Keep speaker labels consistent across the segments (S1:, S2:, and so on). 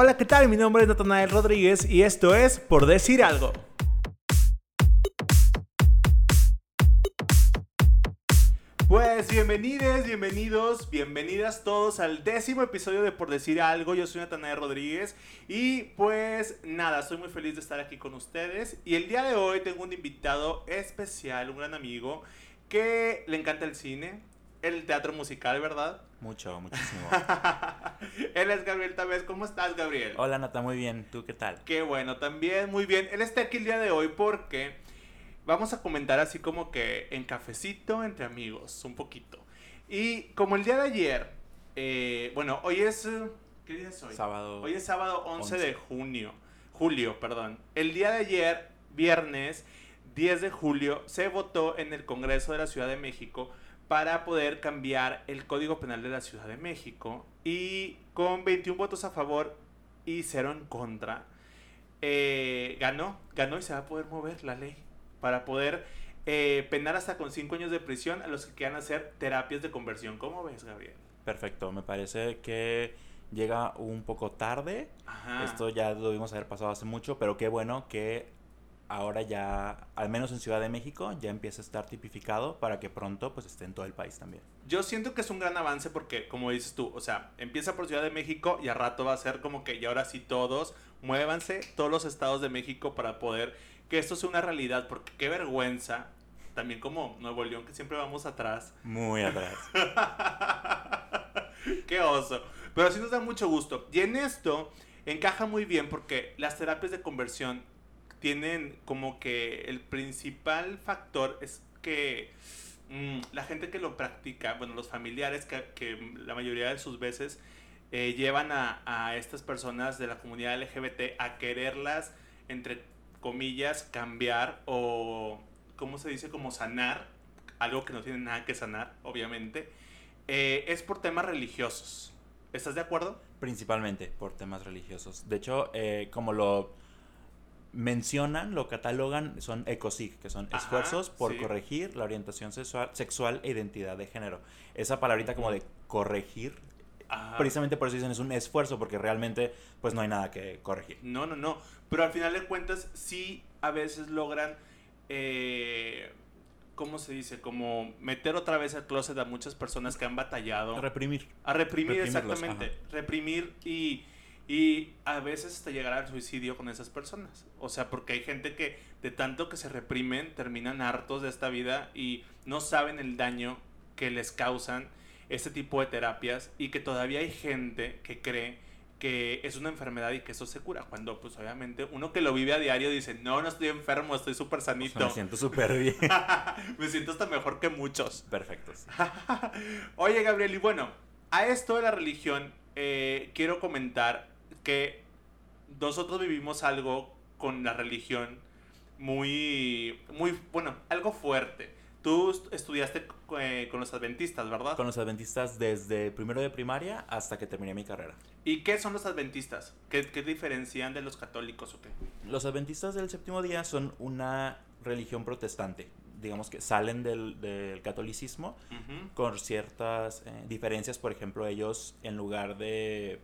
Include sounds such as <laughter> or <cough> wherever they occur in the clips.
S1: Hola, ¿qué tal? Mi nombre es Natanael Rodríguez y esto es Por Decir Algo. Pues bienvenidos, bienvenidos, bienvenidas todos al décimo episodio de Por Decir Algo. Yo soy Natanael Rodríguez y pues nada, estoy muy feliz de estar aquí con ustedes. Y el día de hoy tengo un invitado especial, un gran amigo que le encanta el cine, el teatro musical, ¿verdad?
S2: Mucho, muchísimo. <laughs>
S1: Él es Gabriel Tavés. ¿Cómo estás, Gabriel?
S2: Hola, Nata, muy bien. ¿Tú qué tal?
S1: Qué bueno, también muy bien. Él está aquí el día de hoy porque vamos a comentar así como que en cafecito entre amigos, un poquito. Y como el día de ayer, eh, bueno, hoy es... ¿Qué día es hoy?
S2: Sábado.
S1: Hoy es sábado 11, de junio. Julio, perdón. El día de ayer, viernes 10 de julio, se votó en el Congreso de la Ciudad de México para poder cambiar el Código Penal de la Ciudad de México y con 21 votos a favor y 0 en contra, eh, ganó, ganó y se va a poder mover la ley para poder eh, penar hasta con 5 años de prisión a los que quieran hacer terapias de conversión. ¿Cómo ves, Gabriel?
S2: Perfecto, me parece que llega un poco tarde. Esto ya lo debimos haber pasado hace mucho, pero qué bueno que ahora ya, al menos en Ciudad de México, ya empieza a estar tipificado para que pronto pues esté en todo el país también.
S1: Yo siento que es un gran avance porque, como dices tú, o sea, empieza por Ciudad de México y a rato va a ser como que, y ahora sí todos, muévanse todos los estados de México para poder que esto sea una realidad, porque qué vergüenza, también como Nuevo León, que siempre vamos atrás.
S2: Muy atrás. <laughs>
S1: qué oso. Pero sí nos da mucho gusto. Y en esto encaja muy bien porque las terapias de conversión tienen como que el principal factor es que mm, la gente que lo practica, bueno, los familiares que, la mayoría de sus veces eh, llevan a, a, estas personas de la comunidad LGBT a quererlas, entre comillas, cambiar o, ¿cómo se dice? Como sanar, algo que no tiene nada que sanar, obviamente, eh, es por temas religiosos. ¿Estás de acuerdo?
S2: Principalmente por temas religiosos. De hecho, eh, como lo mencionan, lo catalogan, son ECOSIG, que son esfuerzos por corregir la orientación sexual, sexual e identidad de género. Esa palabrita como de corregir, precisamente por eso dicen es un esfuerzo, porque realmente pues no hay nada que corregir.
S1: No, no, no. Pero al final de cuentas sí a veces logran... Eh, ¿cómo se dice? Como meter otra vez al closet a muchas personas que han batallado.
S2: A reprimir.
S1: A reprimir, exactamente. Reprimir y y a veces hasta llegar al suicidio con esas personas. O sea, porque hay gente que de tanto que se reprimen terminan hartos de esta vida y no saben el daño que les causan este tipo de terapias y que todavía hay gente que cree que es una enfermedad y que eso se cura. Cuando, pues obviamente, uno que lo vive a diario dice, no, no estoy enfermo, estoy súper sanito.
S2: me siento súper bien. <laughs>
S1: me siento hasta mejor que muchos.
S2: Perfectos. <laughs>
S1: Oye, Gabriel, y bueno, a esto de la religión, eh, quiero comentar que nosotros vivimos algo con la religión muy, muy, bueno, algo fuerte. Tú estudiaste eh, con los adventistas, ¿verdad?
S2: Con los adventistas desde primero de primaria hasta que terminé mi carrera.
S1: ¿Y qué son los adventistas? ¿Qué, qué diferencian de los católicos o qué?
S2: Los adventistas del séptimo día son una religión protestante. Digamos que salen del, del catolicismo con ciertas eh, diferencias. Por ejemplo, ellos en lugar de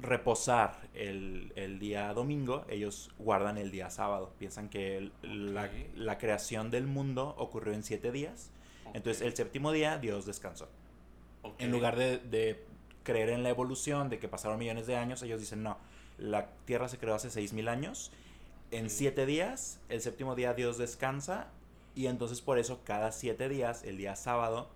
S2: reposar el, el, día domingo, ellos guardan el día sábado. Piensan que la, la, creación del mundo ocurrió en siete días. Entonces el séptimo día Dios descansó. En lugar de, de, creer en la evolución, de que pasaron millones de años, ellos dicen, no, la Tierra se creó hace seis mil años. En siete días, el séptimo día Dios descansa y entonces por eso cada siete días, el día sábado,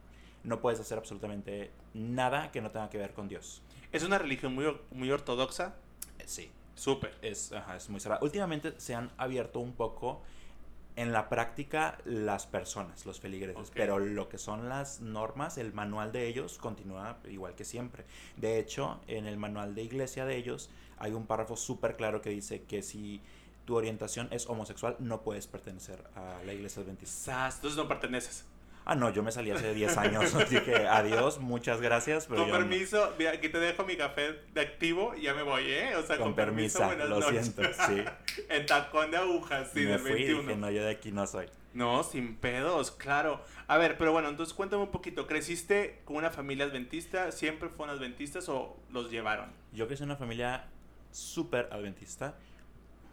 S2: no puedes hacer absolutamente nada que no tenga que ver con Dios.
S1: ¿Es una religión muy, muy ortodoxa?
S2: Eh, sí.
S1: Súper.
S2: Es, es muy cerrada. Últimamente se han abierto un poco en la práctica las personas, los feligreses, pero lo que son las normas, el manual de ellos continúa igual que siempre. De hecho, en el manual de iglesia de ellos hay un párrafo súper claro que dice que si tu orientación es homosexual, no puedes pertenecer a la iglesia adventista.
S1: Entonces no perteneces.
S2: Ah, no, yo me salí hace 10 años. <laughs> Dije, adiós, muchas gracias.
S1: con permiso, aquí te dejo mi café de activo y ya me voy, ¿eh? O sea,
S2: con, permiso, lo siento, <laughs> sí.
S1: en tacón de agujas, sí,
S2: me fui, Dije, no, yo de aquí no soy.
S1: No, sin pedos, claro. A ver, pero bueno, entonces cuéntame un poquito. ¿Creciste con una familia adventista? ¿Siempre fueron adventistas o los llevaron?
S2: Yo crecí en una familia súper adventista.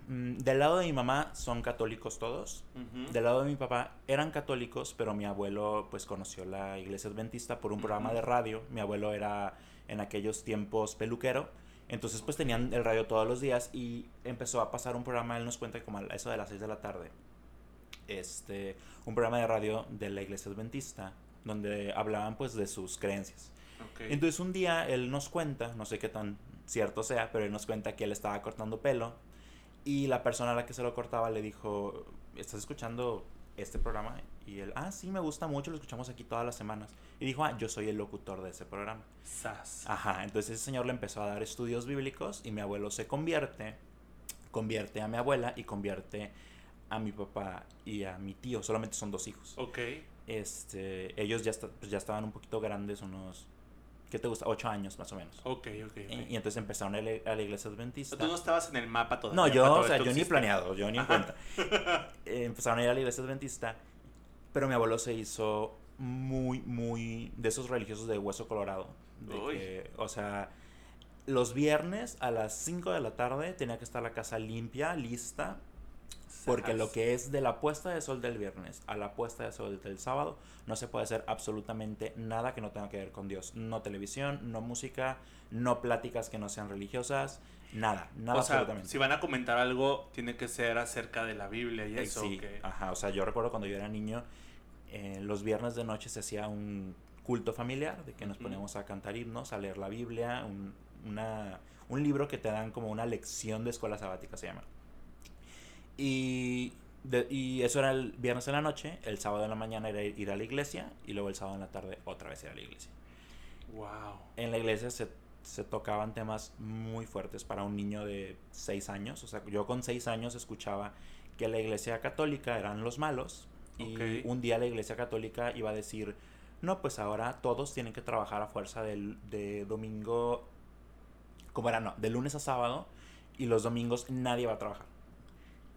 S2: Mm, del lado de mi mamá son católicos todos. Del lado de mi papá eran católicos, pero mi abuelo pues conoció la iglesia adventista por un programa de radio. Mi abuelo era en aquellos tiempos peluquero. Entonces pues tenían el radio todos los días y empezó a pasar un programa, él nos cuenta como a eso de las 6 de la tarde. Este, un programa de radio de la iglesia adventista donde hablaban pues de sus creencias. Entonces un día él nos cuenta, no sé qué tan cierto sea, pero él nos cuenta que él estaba cortando pelo y la persona a la que se lo cortaba le dijo, ¿estás escuchando este programa? Y él, ah, sí, me gusta mucho, lo escuchamos aquí todas las semanas. Y dijo, ah, yo soy el locutor de ese programa.
S1: Sas.
S2: Ajá, entonces ese señor le empezó a dar estudios bíblicos y mi abuelo se convierte, convierte a mi abuela y convierte a mi papá y a mi tío. Solamente son dos hijos.
S1: Ok.
S2: Este, ellos ya, pues ya estaban un poquito grandes, unos ¿qué te gusta? Ocho años más o menos.
S1: Ok, ok.
S2: Y, entonces empezaron a, la iglesia adventista.
S1: Tú no estabas en el mapa todavía.
S2: No, yo, o sea, yo ni planeado, yo ni en cuenta. Eh, empezaron a ir a la iglesia adventista, pero mi abuelo se hizo muy, muy de esos religiosos de hueso colorado. o sea, los viernes a las 5 de la tarde tenía que estar la casa limpia, lista, porque lo que es de la puesta de sol del viernes a la puesta de sol del sábado, no se puede hacer absolutamente nada que no tenga que ver con Dios. No televisión, no música, no pláticas que no sean religiosas, nada, nada
S1: o sea, Si van a comentar algo, tiene que ser acerca de la Biblia y eso.
S2: Sí, ajá, o sea, yo recuerdo cuando yo era niño, eh, los viernes de noche se hacía un culto familiar, de que nos poníamos a cantar himnos, a leer la Biblia, un, una, un libro que te dan como una lección de escuela sabática, se llama. Y, y eso era el viernes en la noche, el sábado en la mañana era ir a la iglesia y luego el sábado en la tarde otra vez ir a la iglesia.
S1: Wow.
S2: En la iglesia se, se tocaban temas muy fuertes para un niño de 6 años. O sea, yo con 6 años escuchaba que la iglesia católica eran los malos. Y un día la iglesia católica iba a decir, no, pues ahora todos tienen que trabajar a fuerza del, de domingo, como era, no, de lunes a sábado, y los domingos nadie va a trabajar.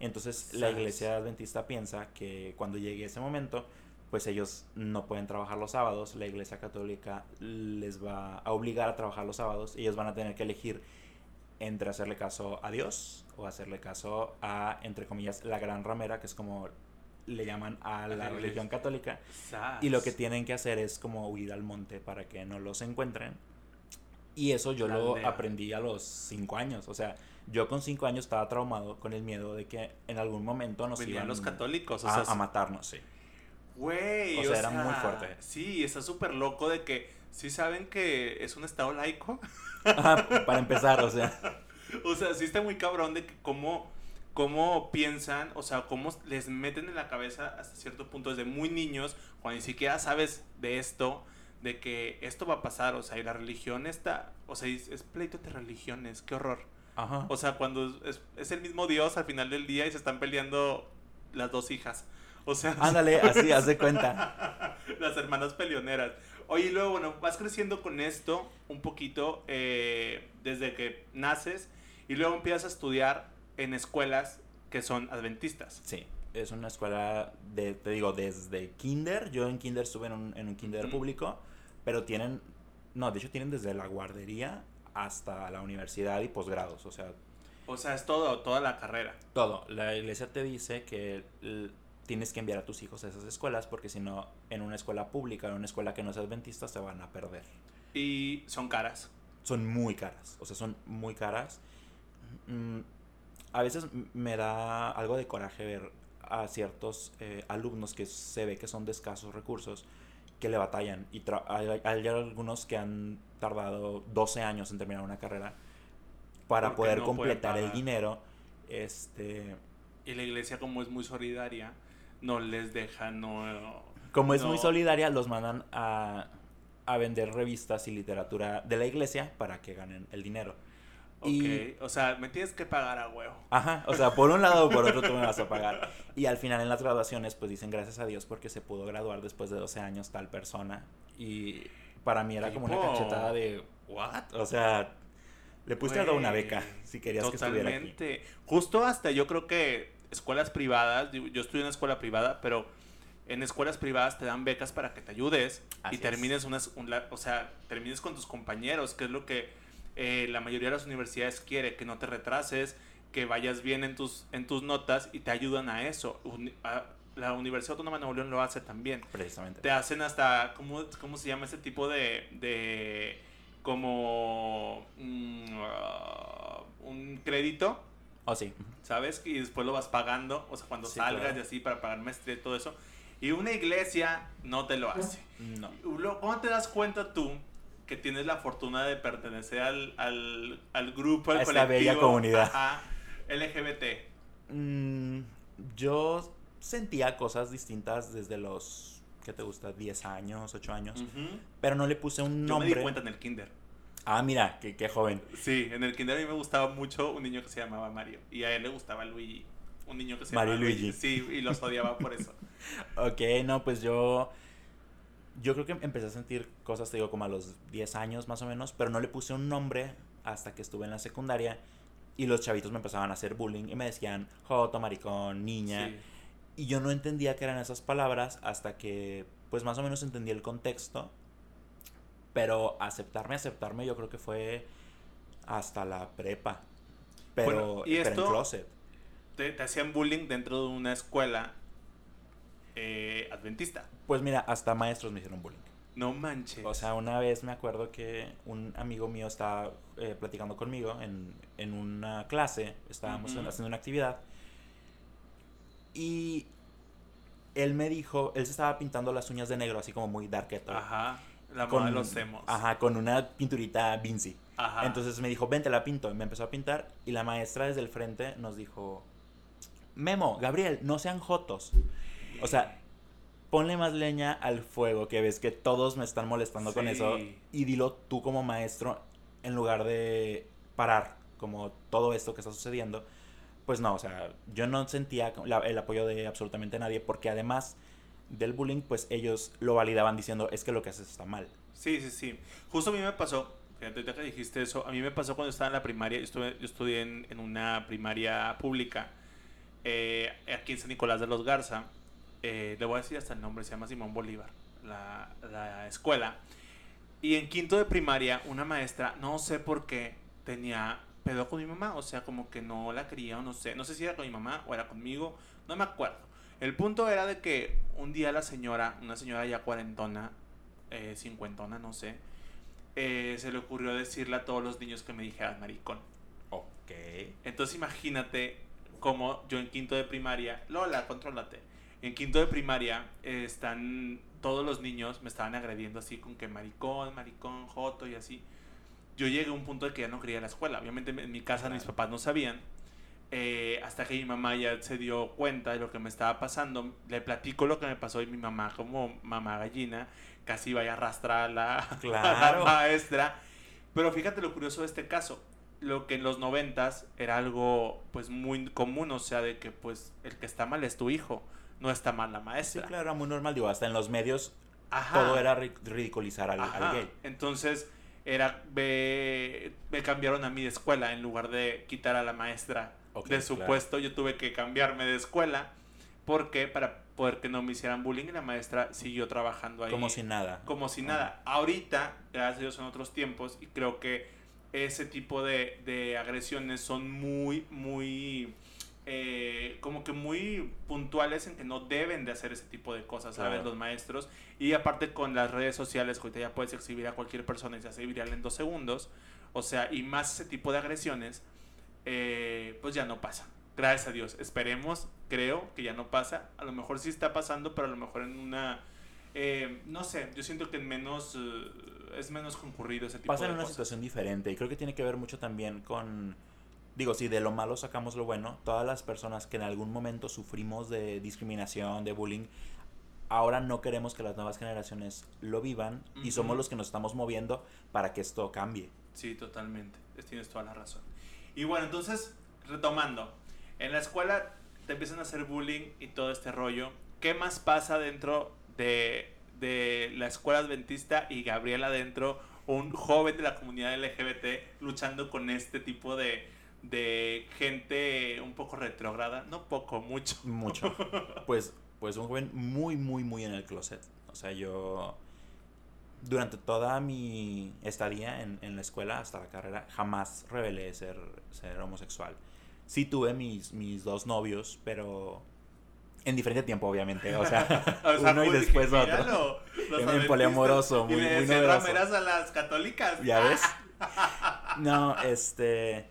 S2: Entonces la iglesia adventista piensa que cuando llegue ese momento, pues ellos no pueden trabajar los sábados, la iglesia católica les va a obligar a trabajar los sábados, ellos van a tener que elegir entre hacerle caso a Dios o hacerle caso a, entre comillas, la gran ramera, que es como le llaman a la religión católica. Y lo que tienen que hacer es como huir al monte para que no los encuentren. Y eso yo lo aprendí a los cinco años. O sea, yo con cinco años estaba traumado con el miedo de que en algún momento nos
S1: iban los católicos
S2: a, a matarnos, sí.
S1: Güey, o, sea, era muy fuerte. Sí, está súper loco de que sí saben que es un estado laico.
S2: para empezar, o sea. <laughs>
S1: o sea, sí está muy cabrón de que cómo, cómo piensan, o sea, cómo les meten en la cabeza hasta cierto punto desde muy niños, cuando ni siquiera sabes de esto, de que esto va a pasar, o sea, y la religión está, o sea, es, es pleito de religiones, qué horror. O sea, cuando es, el mismo Dios al final del día y se están peleando las dos hijas. O sea. <laughs>
S2: Ándale, <laughs> así, haz de cuenta.
S1: las hermanas peleoneras. Oye, y luego, bueno, vas creciendo con esto un poquito eh, desde que naces y luego empiezas a estudiar en escuelas que son adventistas.
S2: Sí, es una escuela, de, te digo, desde kinder. Yo en kinder estuve en un, en un kinder público, pero tienen, no, de hecho tienen desde la guardería hasta la universidad y posgrados, o sea...
S1: O sea, es todo, toda la carrera.
S2: Todo. La iglesia te dice que tienes que enviar a tus hijos a esas escuelas porque si no, en una escuela pública, en una escuela que no es adventista, se van a perder.
S1: Y son caras.
S2: Son muy caras, o sea, son muy caras. Mm, a veces me da algo de coraje ver a ciertos eh, alumnos que se ve que son de escasos recursos que le batallan. Y hay, hay, algunos que han tardado 12 años en terminar una carrera para poder completar el dinero. Este...
S1: Y la iglesia como es muy solidaria, no les deja, no...
S2: Como es muy solidaria, los mandan a, a vender revistas y literatura de la iglesia para que ganen el dinero.
S1: Ok, o sea, me tienes que pagar a huevo.
S2: Ajá, o sea, por un lado o por otro tú me vas a pagar. <laughs> Y al final en las graduaciones pues dicen gracias a Dios porque se pudo graduar después de 12 años tal persona. Y para mí era como una cachetada de, ¿what? O sea, le puse a una beca si querías que estuviera aquí.
S1: Justo hasta yo creo que escuelas privadas, yo estudié en una escuela privada, pero en escuelas privadas te dan becas para que te ayudes
S2: Así
S1: y termines unas, un o sea, termines con tus compañeros, que es lo que eh, la mayoría de las universidades quiere, que no te retrases, que vayas bien en tus, en tus notas y te ayudan a eso. A- la Universidad Autónoma de Nuevo León lo hace también.
S2: Precisamente.
S1: Te hacen hasta, ¿cómo, cómo se llama ese tipo de, de como mm, ah, un crédito?
S2: Oh, sí.
S1: ¿sabes? Y después lo vas pagando, o sea, cuando
S2: Sí,
S1: salgas
S2: claro.
S1: y así para pagar maestría y todo eso. Y una iglesia no te lo hace.
S2: No.
S1: Luego, ¿Cómo te das cuenta tú que tienes la fortuna de pertenecer al, al, al grupo, al
S2: A esta bella
S1: colectivo,
S2: comunidad.
S1: ajá, LGBT?
S2: Mm, yo sentía cosas distintas desde los, ¿qué te gusta? 10 años, 8 años. Pero no le puse un
S1: Yo me
S2: nombre.
S1: di cuenta en el kinder.
S2: Ah, mira, qué, qué joven.
S1: Sí, en el kinder a mí me gustaba mucho un niño que se llamaba Mario. Y a él le gustaba Luigi. Un niño que se
S2: Mario
S1: llamaba
S2: y Luigi.
S1: Sí, y los odiaba por eso. <laughs>
S2: Ok, no, pues yo. Yo creo que empecé a sentir cosas, te digo, como a los 10 años más o menos, pero no le puse un nombre hasta que estuve en la secundaria y los chavitos me empezaban a hacer bullying y me decían joto, maricón, niña.
S1: Sí.
S2: Y yo no entendía qué eran esas palabras hasta que, pues más o menos entendí el contexto. Pero aceptarme, aceptarme, yo creo que fue hasta la prepa. Pero,
S1: Bueno, ¿y
S2: pero
S1: esto?
S2: en closet.
S1: te, te hacían bullying dentro de una escuela eh, adventista.
S2: Pues mira, hasta maestros me hicieron bullying.
S1: No manches.
S2: O sea, una vez me acuerdo que un amigo mío estaba eh, platicando conmigo en, en una clase, estábamos haciendo una actividad, y él me dijo, él se estaba pintando las uñas de negro, así como muy darketo.
S1: Ajá. La
S2: con,
S1: de los emos.
S2: Ajá, con una pinturita Vinci.
S1: Ajá.
S2: Entonces me dijo, ven, te la pinto. Y me empezó a pintar. Y la maestra desde el frente nos dijo, Memo, Gabriel, no sean jotos. O sea, ponle más leña al fuego, que ves que todos me están molestando con eso. Y dilo tú como maestro, en lugar de parar como todo esto que está sucediendo. Pues no, o sea, yo no sentía la- el apoyo de absolutamente nadie, porque además del bullying, pues ellos lo validaban diciendo, es que lo que haces está mal.
S1: Sí, sí, sí. Justo a mí me pasó, fíjate, que dijiste eso, a mí me pasó cuando estaba en la primaria, yo, estuve, yo estudié en, en una primaria pública, eh, aquí en San Nicolás de los Garza, eh, le voy a decir hasta el nombre, se llama Simón Bolívar, la, la escuela. Y en quinto de primaria, una maestra, no sé por qué, tenía pedo con mi mamá, o sea, como que no la quería, o no sé, no sé si era con mi mamá o era conmigo, no me acuerdo. El punto era de que un día la señora, una señora ya cuarentona, eh, cincuentona, no sé, eh, se le ocurrió decirle a todos los niños que me dijeran maricón.
S2: Ok.
S1: Entonces imagínate cómo yo en quinto de primaria, Lola, contrólate. En quinto de primaria eh, están todos los niños me estaban agrediendo así con que maricón, maricón, joto y así. Yo llegué a un punto de que ya no quería ir a la escuela. Obviamente en mi casa mis papás no sabían. Eh, hasta que mi mamá ya se dio cuenta de lo que me estaba pasando. Le platico lo que me pasó y mi mamá, como mamá gallina, casi iba a arrastrar a la, <laughs> a la maestra. Pero fíjate lo curioso de este caso. Lo que en los noventas era algo pues muy común, o sea, de que pues el que está mal es tu hijo, no está mal la
S2: Sí,
S1: maestra.
S2: claro, era muy normal. Digo, hasta en los medios
S1: Ajá.
S2: todo era ri- ridiculizar al, gay.
S1: Entonces, era me, me cambiaron a mí de escuela en lugar de quitar a la maestra de su
S2: claro.
S1: puesto, yo tuve que cambiarme de escuela porque para poder que no me hicieran bullying y la maestra siguió trabajando ahí
S2: Como si nada.
S1: como si nada. Ahorita, gracias a Dios, son otros tiempos y creo que ese tipo de, de agresiones son muy, muy, eh, como que muy puntuales en que no deben de hacer ese tipo de cosas, ¿sabes?
S2: Claro.
S1: Los maestros. Y aparte con las redes sociales, que ahorita ya puedes exhibir a cualquier persona y se hace viral en dos segundos. O sea, y más ese tipo de agresiones, eh, pues ya no pasa. Gracias a Dios. Esperemos, creo que ya no pasa. A lo mejor sí está pasando, pero a lo mejor en una... eh, no sé, yo siento que en menos... eh, es menos concurrido ese tipo
S2: Pasa
S1: de
S2: en una
S1: cosas.
S2: situación diferente y creo que tiene que ver mucho también con, digo, si de lo malo sacamos lo bueno, todas las personas que en algún momento sufrimos de discriminación, de bullying, ahora no queremos que las nuevas generaciones lo vivan y somos los que nos estamos moviendo para que esto cambie.
S1: Sí, totalmente. Es- Tienes toda la razón. Y bueno, entonces, retomando. En la escuela te empiezan a hacer bullying y todo este rollo. ¿Qué más pasa dentro de, de la escuela adventista y Gabriela dentro, un joven de la comunidad LGBT, luchando con este tipo de, de gente un poco retrógrada? No poco, mucho.
S2: Mucho. <laughs> Pues, pues un joven muy, muy, muy en el closet. O sea, yo durante toda mi estadía en, en la escuela hasta la carrera jamás revelé ser, ser homosexual. Sí tuve mis, mis dos novios, pero en diferente tiempo, obviamente. O sea, <laughs>
S1: O sea,
S2: uno y después
S1: dije,
S2: otro. <laughs> En- poliamoroso, muy-
S1: y le
S2: muy novedoso.
S1: a las católicas.
S2: ¿Ya ves? No, este.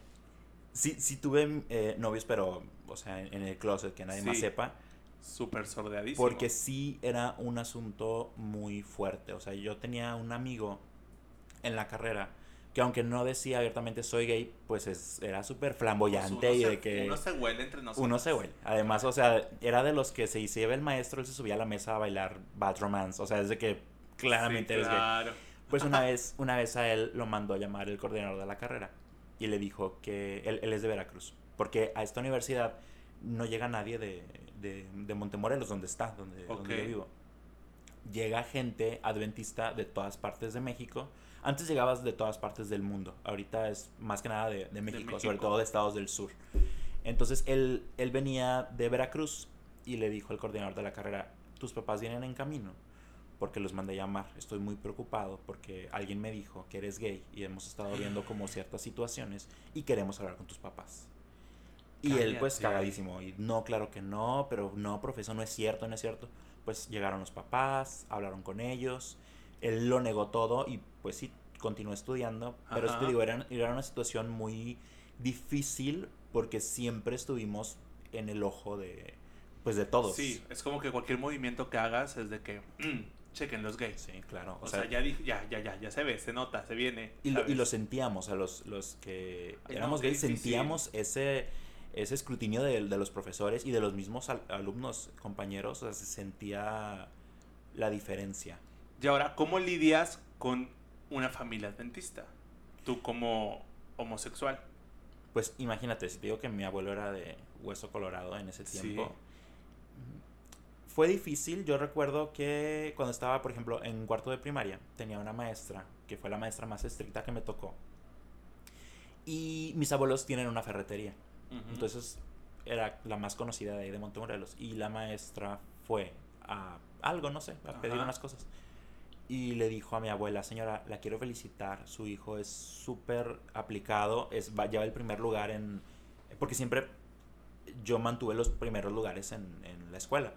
S2: Sí, sí tuve eh, novios, pero, o sea, en, en el closet, que nadie más sepa.
S1: Súper sordeadísimo.
S2: Porque sí era un asunto muy fuerte. O sea, yo tenía un amigo en la carrera que aunque no decía abiertamente soy gay, pues es- era súper
S1: Pues
S2: flamboyante
S1: uno
S2: y
S1: se-
S2: de que
S1: Uno se huele entre nosotros.
S2: uno se huele. Además, o sea, era de los que se hiciera el maestro, él se subía a la mesa a bailar Bad Romance. O sea, es de que claramente
S1: Sí,
S2: eres gay.
S1: claro.
S2: Pues una <laughs> vez, una vez a él lo mandó a llamar el coordinador de la carrera y le dijo que él, él es de Veracruz, porque a esta universidad no llega nadie de, de, de Montemorelos, donde está, donde, donde yo vivo. Llega gente adventista de todas partes de México. Antes llegabas de todas partes del mundo, ahorita es más que nada de, de México, sobre
S1: México.
S2: todo de estados del sur. Entonces él, él venía de Veracruz y le dijo al coordinador de la carrera, tus papás vienen en camino porque los mandé llamar. Estoy muy preocupado porque alguien me dijo que eres gay y hemos estado viendo como ciertas situaciones y queremos hablar con tus papás. Y él pues cagadísimo. Y no, claro que no, pero no, profesor, no es cierto, no es cierto. Pues llegaron los papás, hablaron con ellos. Él lo negó todo y pues sí, continuó estudiando. Pero
S1: Ajá.
S2: te digo, era, era una situación muy difícil porque siempre estuvimos en el ojo de pues de todos.
S1: Sí, es como que cualquier movimiento que hagas es de que, mm, <clears throat> chequen los gays.
S2: Sí, claro.
S1: O, sea, ya, dije, ya, ya, ya, ya se ve, se nota, se viene.
S2: Y lo, y lo sentíamos, a los, los que éramos
S1: no,
S2: gays, sentíamos ese, ese escrutinio de, de los profesores y de los mismos al- alumnos, compañeros, o sea, se sentía la diferencia.
S1: Y ahora, ¿cómo lidias con una familia adventista? Tú como homosexual.
S2: Pues imagínate, si te digo que mi abuelo era de hueso colorado en ese
S1: Sí.
S2: Fue difícil, yo recuerdo que cuando estaba, por ejemplo, en cuarto de primaria, tenía una maestra, que fue la maestra más estricta que me tocó. Y mis abuelos tienen una ferretería.
S1: Ujú.
S2: Entonces era la más conocida de ahí de Montemorelos. Y la maestra fue a algo, no sé, a pedir
S1: Ajá.
S2: unas cosas. Y le dijo a mi abuela, señora, la quiero felicitar. Su hijo es súper aplicado, es, va, lleva el primer lugar en... Porque siempre yo mantuve los primeros lugares en, en la escuela.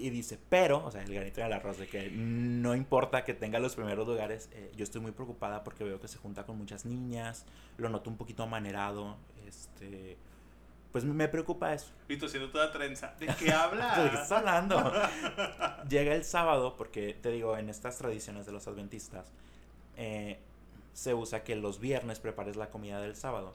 S2: Y dice, pero, o sea, el granito en el arroz, de que no importa que tenga los primeros lugares, eh, yo estoy muy preocupada porque veo que se junta con muchas niñas, lo noto un poquito amanerado, este, pues me preocupa eso.
S1: Y tú siendo toda trenza. ¿De qué <laughs>
S2: ¿De qué
S1: hablas?
S2: estás hablando? <laughs> Llega el sábado, porque te digo, en estas tradiciones de los adventistas, eh, se usa que los viernes prepares la comida del sábado.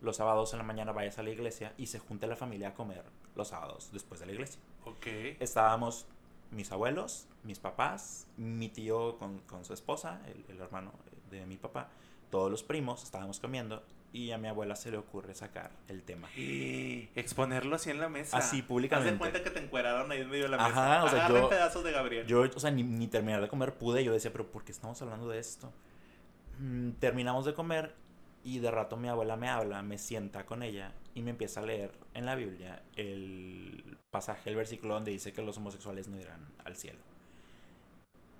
S2: Los sábados en la mañana vayas a la iglesia y se junte la familia a comer los sábados después de la iglesia.
S1: Ok.
S2: estábamos mis abuelos, mis papás, mi tío con, con su esposa, el, el hermano de mi papá, todos los primos, estábamos comiendo y a mi abuela se le ocurre sacar el tema.
S1: Y exponerlo así en la mesa.
S2: Así,
S1: Haz
S2: públicamente.
S1: de cuenta que te encueraron ahí en medio de la
S2: Ajá,
S1: mesa.
S2: o sea, yo-
S1: pedazos de Gabriel.
S2: Yo, o sea, ni, ni terminar de comer pude, yo decía, pero ¿por qué estamos hablando de esto? Mm, terminamos de comer y de rato mi abuela me habla, me sienta con ella y me empieza a leer en la Biblia el pasaje, el versículo donde dice que los homosexuales no irán al cielo.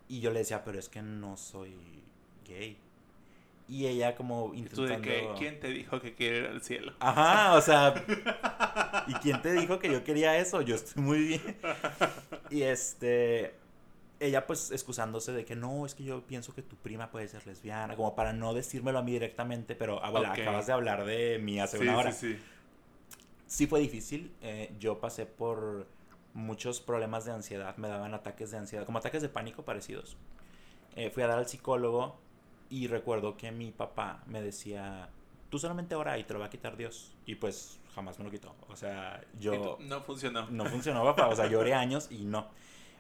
S2: Y yo le decía, pero es que no soy gay. Y ella como
S1: ¿Y tú de
S2: intentando...
S1: qué? ¿Quién te dijo que quiere ir al cielo?
S2: Ajá, o sea, <laughs> ¿y quién te dijo que yo quería eso? Yo estoy muy bien. <laughs> Y este, ella pues excusándose de que no, es que yo pienso que tu prima puede ser lesbiana, como para no decírmelo a mí directamente, pero abuela, acabas de hablar de mí hace
S1: sí,
S2: una hora.
S1: sí, sí.
S2: Sí fue difícil, eh, yo pasé por muchos problemas de ansiedad, me daban ataques de ansiedad, como ataques de pánico parecidos. Eh, fui a dar al psicólogo y recuerdo que mi papá me decía, tú solamente ora y te lo va a quitar Dios. Y pues jamás me lo quitó. O sea, yo
S1: no funcionó.
S2: no funcionó, papá. O sea, lloré <laughs> años y no.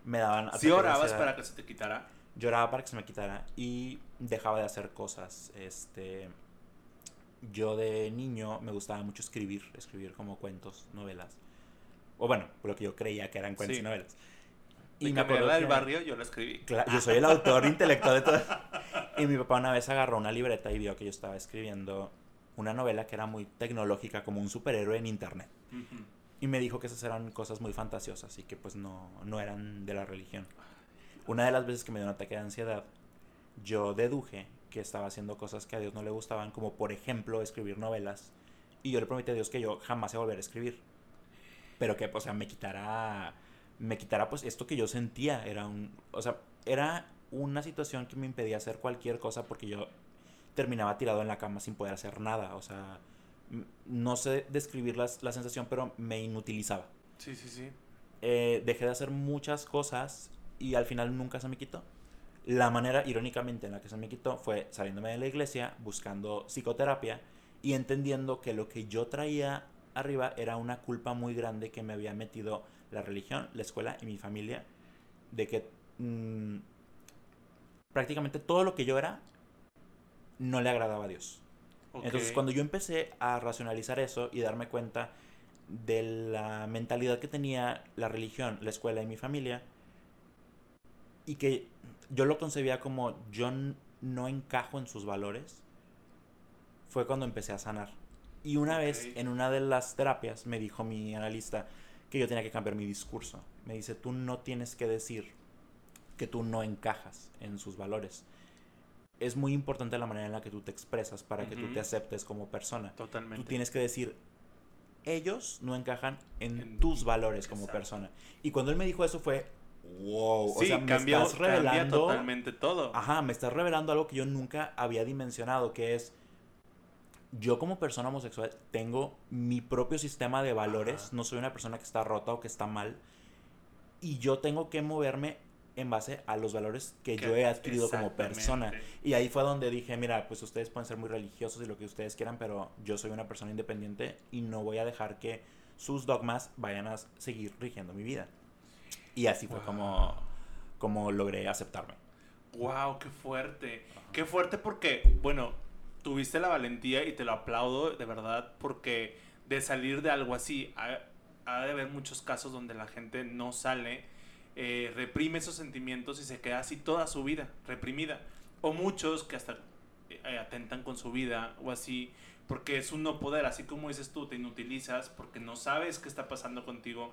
S2: Me daban de
S1: orabas para que se te quitara.
S2: Lloraba para que se me quitara y dejaba de hacer cosas. Este, yo de niño me gustaba mucho escribir, escribir como cuentos, novelas. O bueno, lo que yo creía que eran cuentos
S1: Sí.
S2: y novelas.
S1: Y
S2: me
S1: me
S2: acuerdo
S1: del barrio, yo lo escribí.
S2: Yo soy el autor intelectual de todo. <laughs> Y mi papá una vez agarró una libreta y vio que yo estaba escribiendo una novela que era muy tecnológica, como un superhéroe en internet.
S1: Ujú.
S2: Y me dijo que esas eran cosas muy fantasiosas y que pues no, no eran de la religión. Una de las veces que me dio un ataque de ansiedad, yo deduje que estaba haciendo cosas que a Dios no le gustaban, como por ejemplo escribir novelas. Y yo le prometí a Dios que yo jamás iba a volver a escribir. Pero que, o sea, me quitara, me quitara pues esto que yo sentía. Era un, o sea, era una situación que me impedía hacer cualquier cosa porque yo terminaba tirado en la cama sin poder hacer nada. O sea, no sé describir la, la sensación, pero me inutilizaba.
S1: Sí, sí, sí.
S2: Eh, dejé de hacer muchas cosas y al final nunca se me quitó. La manera, irónicamente, en la que se me quitó fue saliéndome de la iglesia, buscando psicoterapia y entendiendo que lo que yo traía arriba era una culpa muy grande que me había metido la religión, la escuela y mi familia, de que mmm, prácticamente todo lo que yo era no le agradaba a Dios. Okay. Entonces, cuando yo empecé a racionalizar eso y darme cuenta de la mentalidad que tenía la religión, la escuela y mi familia, y que yo lo concebía como yo no encajo en sus valores, fue cuando empecé a sanar. Y una okay. vez en una de las terapias me dijo mi analista que yo tenía que cambiar mi discurso. Me dice, tú no tienes que decir que tú no encajas en sus valores. Es muy importante la manera en la que tú te expresas para uh -huh. que tú te aceptes como persona.
S1: Totalmente.
S2: Tú tienes que decir, ellos no encajan en, en tus valores como exacto. persona. Y cuando él me dijo eso fue, wow,
S1: sí, o sea, me cambió, estás revelando totalmente todo.
S2: Ajá, me estás revelando algo que yo nunca había dimensionado, que es yo como persona homosexual tengo mi propio sistema de valores, Ajá. no soy una persona que está rota o que está mal y yo tengo que moverme en base a los valores que, que yo he adquirido como persona. Y ahí fue donde dije, mira, pues ustedes pueden ser muy religiosos y lo que ustedes quieran, pero yo soy una persona independiente y no voy a dejar que sus dogmas vayan a seguir rigiendo mi vida. Y así fue wow. como, como logré aceptarme.
S1: ¡Wow! ¡Qué fuerte! Ajá. ¡Qué fuerte porque, bueno, tuviste la valentía y te lo aplaudo de verdad porque de salir de algo así, ha, ha de haber muchos casos donde la gente no sale, eh, reprime esos sentimientos y se queda así toda su vida, reprimida. O muchos que hasta eh, atentan con su vida o así, porque es un no poder, así como dices tú, te inutilizas porque no sabes qué está pasando contigo,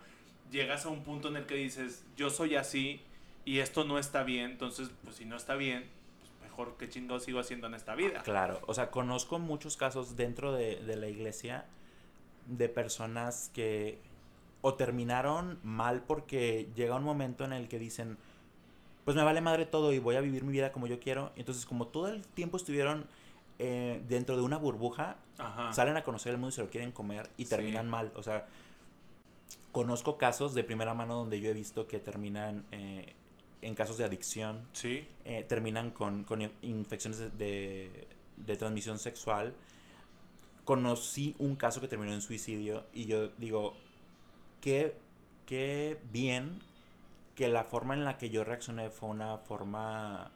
S1: llegas a un punto en el que dices, yo soy así y esto no está bien, entonces, pues si no está bien, pues mejor que chingo sigo haciendo en esta vida.
S2: Claro, o sea, conozco muchos casos dentro de, de la iglesia de personas que o terminaron mal porque llega un momento en el que dicen, pues me vale madre todo y voy a vivir mi vida como yo quiero. Entonces, como todo el tiempo estuvieron eh, dentro de una burbuja, Ajá. salen a conocer el mundo y se lo quieren comer y terminan sí. mal. O sea, conozco casos de primera mano donde yo he visto que terminan eh, en casos de adicción.
S1: Sí.
S2: Eh, terminan con, con infecciones de, de, de, transmisión sexual. Conocí un caso que terminó en suicidio y yo digo, qué, qué bien que la forma en la que yo reaccioné fue una forma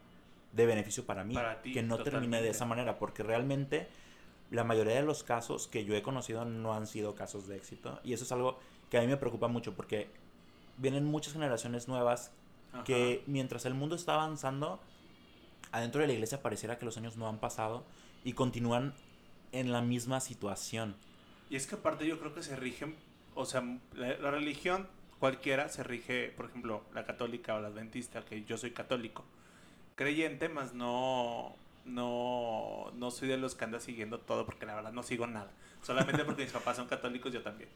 S2: de beneficio para mí.
S1: Para ti,
S2: que no terminé de esa manera, porque realmente la mayoría de los casos que yo he conocido no han sido casos de éxito. Y eso es algo que a mí me preocupa mucho, porque vienen muchas generaciones nuevas Ajá. que mientras el mundo está avanzando, adentro de la iglesia pareciera que los años no han pasado y continúan en la misma situación.
S1: Y es que aparte yo creo que se rigen, o sea, la, religión cualquiera se rige, por ejemplo, la católica o la adventista, que yo soy católico, creyente, más no, no, no soy de los que anda siguiendo todo, porque la verdad no sigo nada, solamente porque mis papás son católicos, yo también.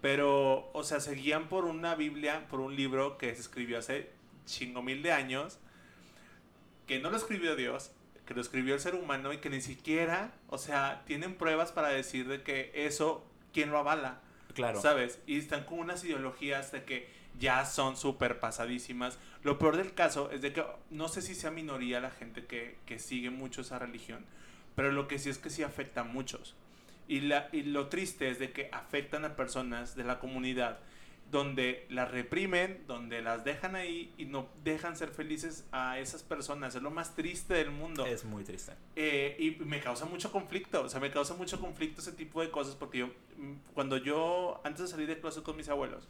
S1: Pero, o sea, se guían por una Biblia, por un libro que se escribió hace chingo mil de años, que no lo escribió Dios, que lo escribió el ser humano y que ni siquiera, o sea, tienen pruebas para decir de que eso, ¿quién lo avala?
S2: Claro.
S1: ¿Sabes? Y están con unas ideologías de que ya son súper pasadísimas. Lo peor del caso es de que no sé si sea minoría la gente que, que sigue mucho esa religión, pero lo que sí es que sí afecta a muchos. Y, la, y lo triste es de que afectan a personas de la comunidad donde las reprimen, donde las dejan ahí y no dejan ser felices a esas personas. Es lo más triste del mundo.
S2: Es muy triste.
S1: Eh, y me causa mucho conflicto, o sea, me causa mucho conflicto ese tipo de cosas porque yo, cuando yo, antes de salir de clase con mis abuelos,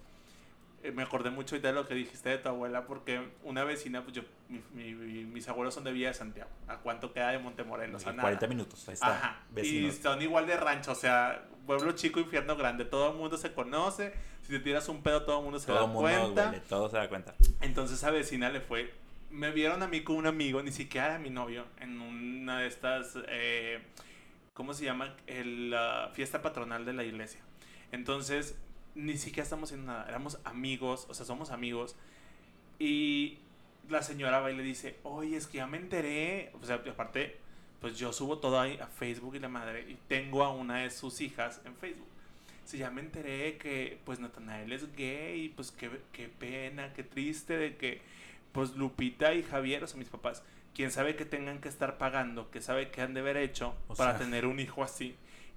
S1: me acordé mucho de lo que dijiste de tu abuela porque una vecina, pues yo, mi, mi, mis abuelos son de Villa de Santiago. ¿A cuánto queda de Montemorelos?
S2: Sí, a 40 minutos, ahí está.
S1: Ajá. Vecinos. Y son igual de rancho, o sea, pueblo chico, infierno grande. Todo el mundo se conoce. Si te tiras un pedo, todo el mundo se
S2: Todo
S1: da
S2: mundo
S1: cuenta.
S2: huele, todo se da cuenta.
S1: Entonces a vecina le fue. Me vieron a mí con un amigo, ni siquiera era mi novio, en una de estas. eh, ¿Cómo se llama? La fiesta patronal de la iglesia. Entonces, ni siquiera estamos haciendo nada. Éramos amigos, o sea, somos amigos. Y la señora va y le dice: Oye, es que ya me enteré. O sea, aparte, pues yo subo todo ahí a Facebook y la madre. Y tengo a una de sus hijas en Facebook. Si ya me enteré que pues Natanael es gay, pues qué, qué pena, qué triste de que pues Lupita y Javier, o sea, mis papás, quién sabe que tengan que estar pagando, que sabe que han de haber hecho
S2: O
S1: para
S2: sea-
S1: tener un hijo así.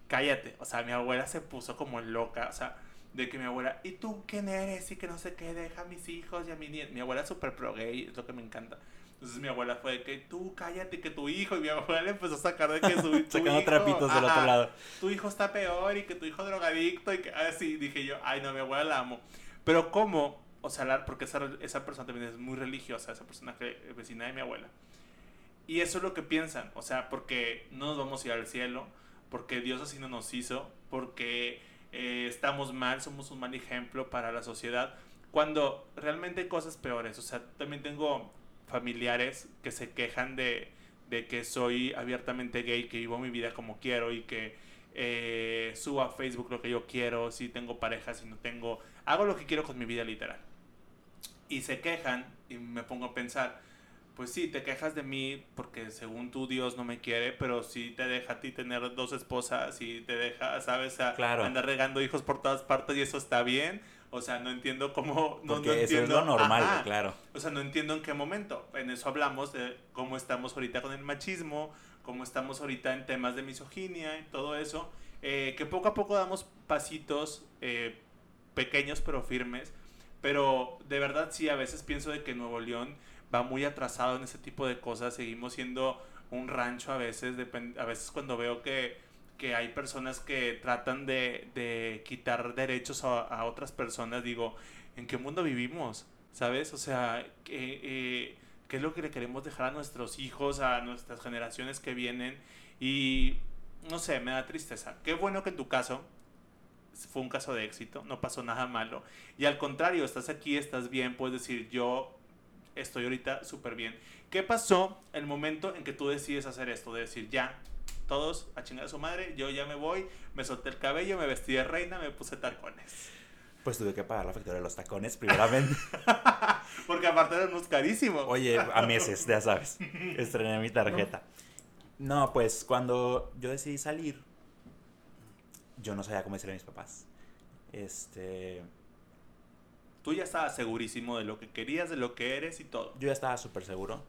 S1: Cállate, o sea, mi abuela se puso como loca, o sea, de que mi abuela, ¿y tú quién eres? Y que no sé qué, deja a mis hijos y a mi nieta. Mi abuela es súper pro gay, es lo que me encanta. Entonces mi abuela fue de que tú cállate, que tu hijo, y mi abuela le empezó a sacar de que su, <laughs> tu
S2: Sacando
S1: hijo,
S2: trapitos del otro lado.
S1: tu hijo está peor y que tu hijo es drogadicto y que así dije yo, ay no, mi abuela la amo. Pero cómo, o sea, porque esa, esa persona también es muy religiosa, esa persona que es vecina de mi abuela. Y eso es lo que piensan, o sea, porque no nos vamos a ir al cielo, porque Dios así no nos hizo, porque eh, estamos mal, somos un mal ejemplo para la sociedad, cuando realmente hay cosas peores. O sea, también tengo familiares que se quejan de, de que soy abiertamente gay, que vivo mi vida como quiero y que eh, subo a Facebook lo que yo quiero, si tengo pareja, si no tengo, hago lo que quiero con mi vida literal. Y se quejan y me pongo a pensar, pues sí, te quejas de mí porque según tú Dios no me quiere, pero sí te deja a ti tener dos esposas y te deja, sabes, a
S2: Claro.
S1: andar regando hijos por todas partes y eso está bien. O sea, no entiendo cómo... No,
S2: Porque
S1: no
S2: eso es
S1: entiendo,
S2: lo normal,
S1: Ajá.
S2: claro.
S1: O sea, no entiendo en qué momento. En eso hablamos de cómo estamos ahorita con el machismo, cómo estamos ahorita en temas de misoginia y todo eso. eh, que poco a poco damos pasitos eh, pequeños pero firmes. Pero de verdad sí, a veces pienso de que Nuevo León va muy atrasado en ese tipo de cosas. Seguimos siendo un rancho a veces. a veces cuando veo que, que hay personas que tratan de, de quitar derechos a, a otras personas, digo, ¿en qué mundo vivimos? ¿Sabes? O sea, ¿qué, eh, ¿qué es lo que le queremos dejar a nuestros hijos, a nuestras generaciones que vienen? Y no sé, me da tristeza. Qué bueno que en tu caso fue un caso de éxito, no pasó nada malo. Y al contrario, estás aquí, estás bien, puedes decir, yo estoy ahorita súper bien. ¿Qué pasó el momento en que tú decides hacer esto? De decir, ya, todos a chingar a su madre, yo ya me voy, me solté el cabello, me vestí de reina, me puse tacones.
S2: Pues tuve que pagar la factura de los tacones, primeramente. <laughs>
S1: Porque aparte eran unos carísimos.
S2: Oye, a meses, ya sabes. <laughs> Estrené mi tarjeta. No, pues cuando yo decidí salir, yo no sabía cómo decirle a mis papás. Este.
S1: Tú ya estabas segurísimo de lo que querías, de lo que eres y todo.
S2: Yo ya estaba súper seguro.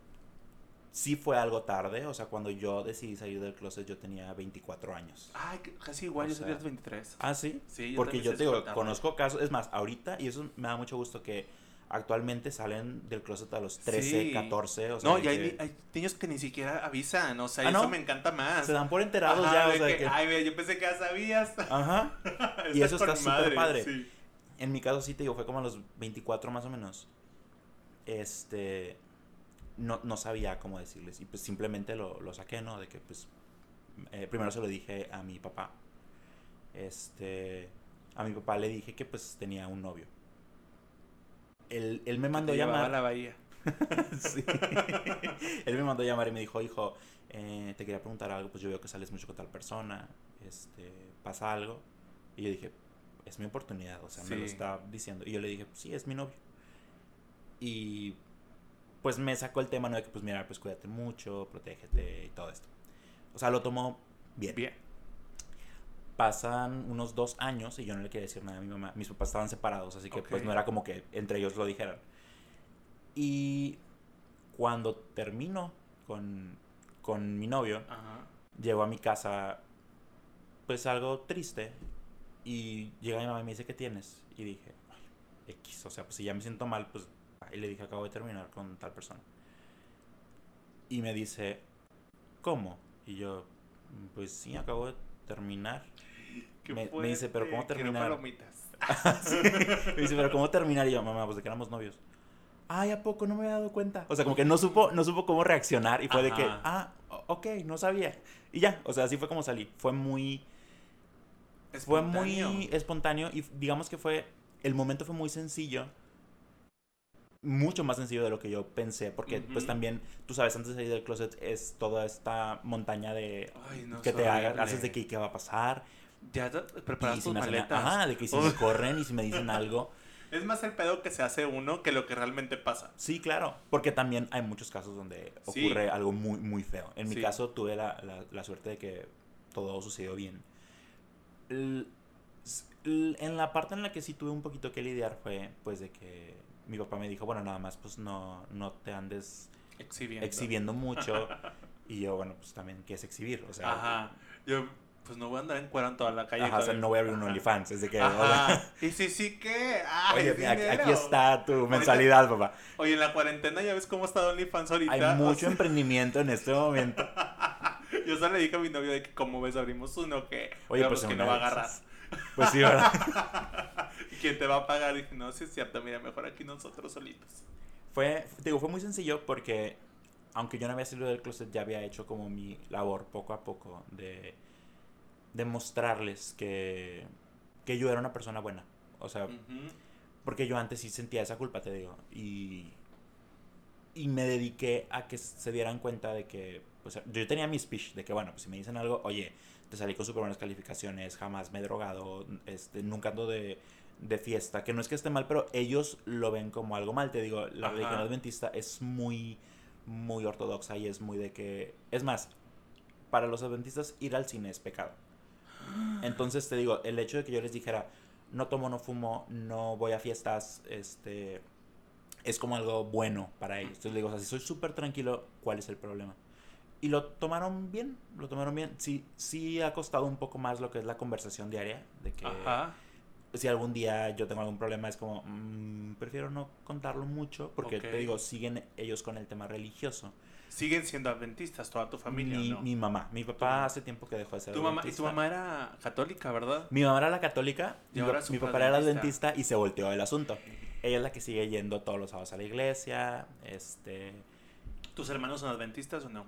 S2: Sí fue algo tarde, o sea, cuando yo decidí salir del closet yo tenía 24 años.
S1: Ay, casi igual,
S2: O
S1: yo salí a
S2: sea,
S1: los 23.
S2: Ah, sí.
S1: Sí,
S2: Porque yo te digo,
S1: tarde.
S2: conozco casos, es más, ahorita, y eso me da mucho gusto que actualmente salen del closet a los 13,
S1: Sí.
S2: 14, o sea,
S1: No, y hay,
S2: que
S1: ni- hay niños que ni siquiera avisan, o sea,
S2: Ah,
S1: eso
S2: ¿no?
S1: me encanta más.
S2: se dan por enterados
S1: Ajá,
S2: ya, o sea,
S1: que,
S2: que-
S1: Ay, ve, yo pensé que ya sabías.
S2: Ajá. <laughs> Y eso está súper padre.
S1: sí.
S2: En mi caso sí te digo, fue como a los 24 más o menos. Este, no, no sabía cómo decirles y pues simplemente lo, lo saqué, ¿no? De que pues, eh, primero se lo dije a mi papá. Este, a mi papá le dije que pues tenía un novio. Él, él me mandó llamar.
S1: a la bahía. <laughs>
S2: Sí. Él me mandó llamar y me dijo, hijo, eh, te quería preguntar algo, pues yo veo que sales mucho con tal persona, este, pasa algo. Y yo dije, es mi oportunidad, o sea, me lo está diciendo. Y yo le dije, sí, es mi novio. Y pues me sacó el tema, ¿no? De que pues mira, pues cuídate mucho, protégete y todo esto. O sea, lo tomó bien.
S1: Bien.
S2: Pasan unos dos años y yo no le quería decir nada a mi mamá. Mis papás estaban separados, así que pues no era como que entre ellos lo dijeran. Y cuando termino con, con mi novio,
S1: Ajá.
S2: llego a mi casa pues algo triste y llega mi mamá y me dice, ¿qué tienes? Y dije, "Ay, X, o sea, pues si ya me siento mal, pues... Y le dije, acabo de terminar con tal persona. Y me dice, ¿cómo? Y yo, pues sí, acabo de terminar. Me- me dice, "¿Pero cómo terminar?"
S1: palomitas. <laughs>
S2: Me dice, pero ¿cómo terminar? Y yo, mamá, pues de que éramos novios. Ay, ¿a poco no me había dado cuenta? O sea, como que no supo, no supo cómo reaccionar y fue de que,
S1: Ajá.
S2: ah, ok, no sabía. Y ya, o sea, así fue como salí. Fue muy... Fue muy espontáneo y digamos que fue, el momento fue muy sencillo. Mucho más sencillo de lo que yo pensé, porque pues también, tú sabes, antes de salir del closet es toda esta montaña de que te hagas, haces de qué, qué va a pasar.
S1: Ya preparas tus
S2: maletas. Ajá, de que si me <laughs> corren y si me dicen algo.
S1: Es más el pedo que se hace uno que lo que realmente pasa.
S2: Sí, claro. Porque también hay muchos casos donde ocurre algo muy, muy feo. En mi caso tuve la, la, suerte de que todo sucedió bien. En la parte en la que sí tuve un poquito que lidiar fue pues de que mi papá me dijo, bueno, nada más pues no, no te andes exhibiendo, exhibiendo mucho. <laughs> y yo, bueno, pues también, ¿qué es exhibir? O sea,
S1: Ajá. Yo pues no voy a andar en cuero en toda la calle.
S2: Ajá, o sea, no voy a abrir un OnlyFans. Es de que. <laughs>
S1: Y sí, sí, ¿qué? <laughs>
S2: Oye, aquí, está tu mensualidad, papá.
S1: Oye, en la cuarentena ya ves cómo está OnlyFans ahorita.
S2: Hay mucho emprendimiento en este momento.
S1: Yo solo le dije a mi novio de que, como ves, abrimos uno que. Oye, pues que no va a agarrar.
S2: Pues sí, ¿verdad? <laughs>
S1: ¿Y quién te va a pagar? Y dije, no, sí es cierto, mira, mejor aquí nosotros solitos.
S2: Fue, digo, fue muy sencillo porque, aunque yo no había salido del closet, ya había hecho como mi labor poco a poco de demostrarles que, que yo era una persona buena. O sea, porque yo antes sí sentía esa culpa, te digo. Y, y me dediqué a que se dieran cuenta de que, pues, yo tenía mi speech de que, bueno, pues si me dicen algo, oye, te salí con súper buenas calificaciones, jamás me he drogado, este, nunca ando de, de, fiesta, que no es que esté mal, pero ellos lo ven como algo mal, te digo, la religión adventista es muy, muy ortodoxa y es muy de que, es más, para los adventistas ir al cine es pecado. Entonces te digo, el hecho de que yo les dijera, no tomo, no fumo, no voy a fiestas, este, es como algo bueno para ellos. Entonces les digo, o sea, si soy súper tranquilo, ¿cuál es el problema? Y lo tomaron bien, lo tomaron bien. Sí, sí ha costado un poco más lo que es la conversación diaria, de que si algún día yo tengo algún problema es como, mm, prefiero no contarlo mucho, porque te digo, siguen ellos con el tema religioso.
S1: ¿Siguen siendo adventistas toda tu familia?
S2: Mi, mi mamá. Mi papá hace tiempo que dejó de ser
S1: ¿Tu Mamá, y tu mamá era católica, ¿verdad?
S2: Mi mamá era la católica. Y ahora mi papá era adventista y se volteó el asunto. Ella es la que sigue yendo todos los sábados a la iglesia. Este.
S1: ¿Tus hermanos son adventistas o no?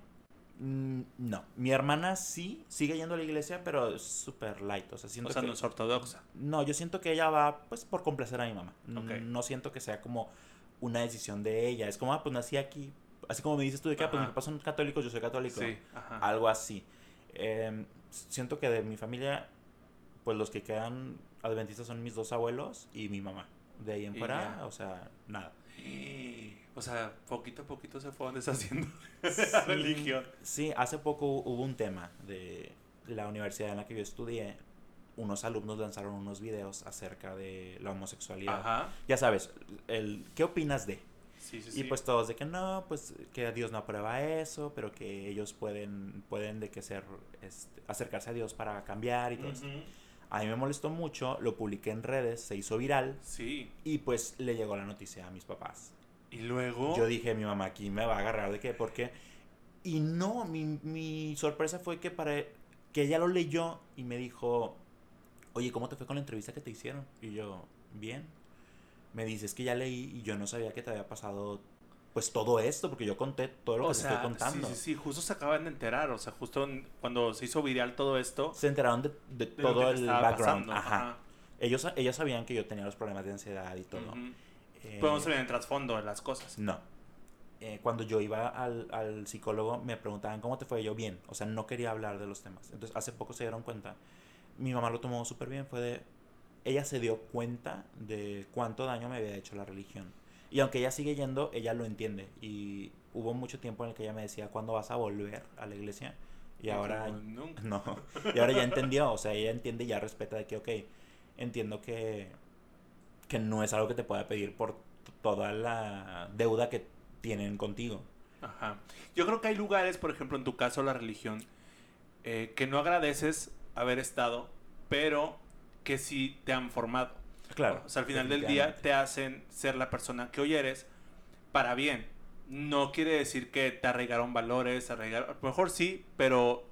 S2: Mm, no, mi hermana sí sigue yendo a la iglesia, pero es súper light. O sea, siento
S1: o sea no es ortodoxa.
S2: No, yo siento que ella va pues por complacer a mi mamá. No siento que sea como una decisión de ella. Es como, ah, pues nací aquí, Así como me dices tú de que, ah, pues mis papás son católicos, yo soy católico. Sí, Algo así. Em, siento que de mi familia, pues los que quedan adventistas son mis dos abuelos y mi mamá. De ahí en fuera, o sea, nada.
S1: O sea, poquito a poquito se fue <laughs> deshaciendo la religión.
S2: Sí, hace poco hubo un tema de la universidad en la que yo estudié. Unos alumnos lanzaron unos videos acerca de la homosexualidad. Ajá. Ya sabes, el, ¿qué opinas de? y pues todos de que no, pues que Dios no aprueba eso, pero que ellos pueden, pueden de que ser, este, acercarse a Dios para cambiar y todo eso. A mí me molestó mucho, lo publiqué en redes, se hizo viral.
S1: Sí.
S2: Y pues le llegó la noticia a mis papás.
S1: Y luego...
S2: Yo dije, mi mamá aquí me va a agarrar de qué, ¿por qué? Y no, mi, mi sorpresa fue que para que ella lo leyó y me dijo, oye, ¿cómo te fue con la entrevista que te hicieron? Y yo, bien me dices que ya leí y yo no sabía que te había pasado pues todo esto, porque yo conté todo lo que te estoy contando.
S1: Sí, sí, sí, justo se acaban de enterar, o sea, justo cuando se hizo viral todo esto.
S2: Se enteraron de, todo el background. Ajá. Ellos, ellos sabían que yo tenía los problemas de ansiedad y todo.
S1: Eh, Pero no sabían el trasfondo de las cosas.
S2: No. Eh, cuando yo iba al, al, psicólogo me preguntaban cómo te fue yo bien, o sea, no quería hablar de los temas. Entonces, hace poco se dieron cuenta. Mi mamá lo tomó súper bien, fue de, ella se dio cuenta de cuánto daño me había hecho la religión. Y aunque ella sigue yendo, ella lo entiende. Y hubo mucho tiempo en el que ella me decía, ¿cuándo vas a volver a la iglesia? Y ahora...
S1: nunca. <laughs>
S2: No. Y ahora ya entendió. O sea, ella entiende y ya respeta de que, ok, entiendo que, que no es algo que te pueda pedir por toda la deuda que tienen contigo.
S1: Ajá. Yo creo que hay lugares, por ejemplo, en tu caso, la religión, eh, que no agradeces haber estado, pero que sí te han formado.
S2: Claro.
S1: O sea, al final del día te hacen ser la persona que hoy eres para bien. No quiere decir que te arraigaron valores, arraigaron, a lo mejor sí, pero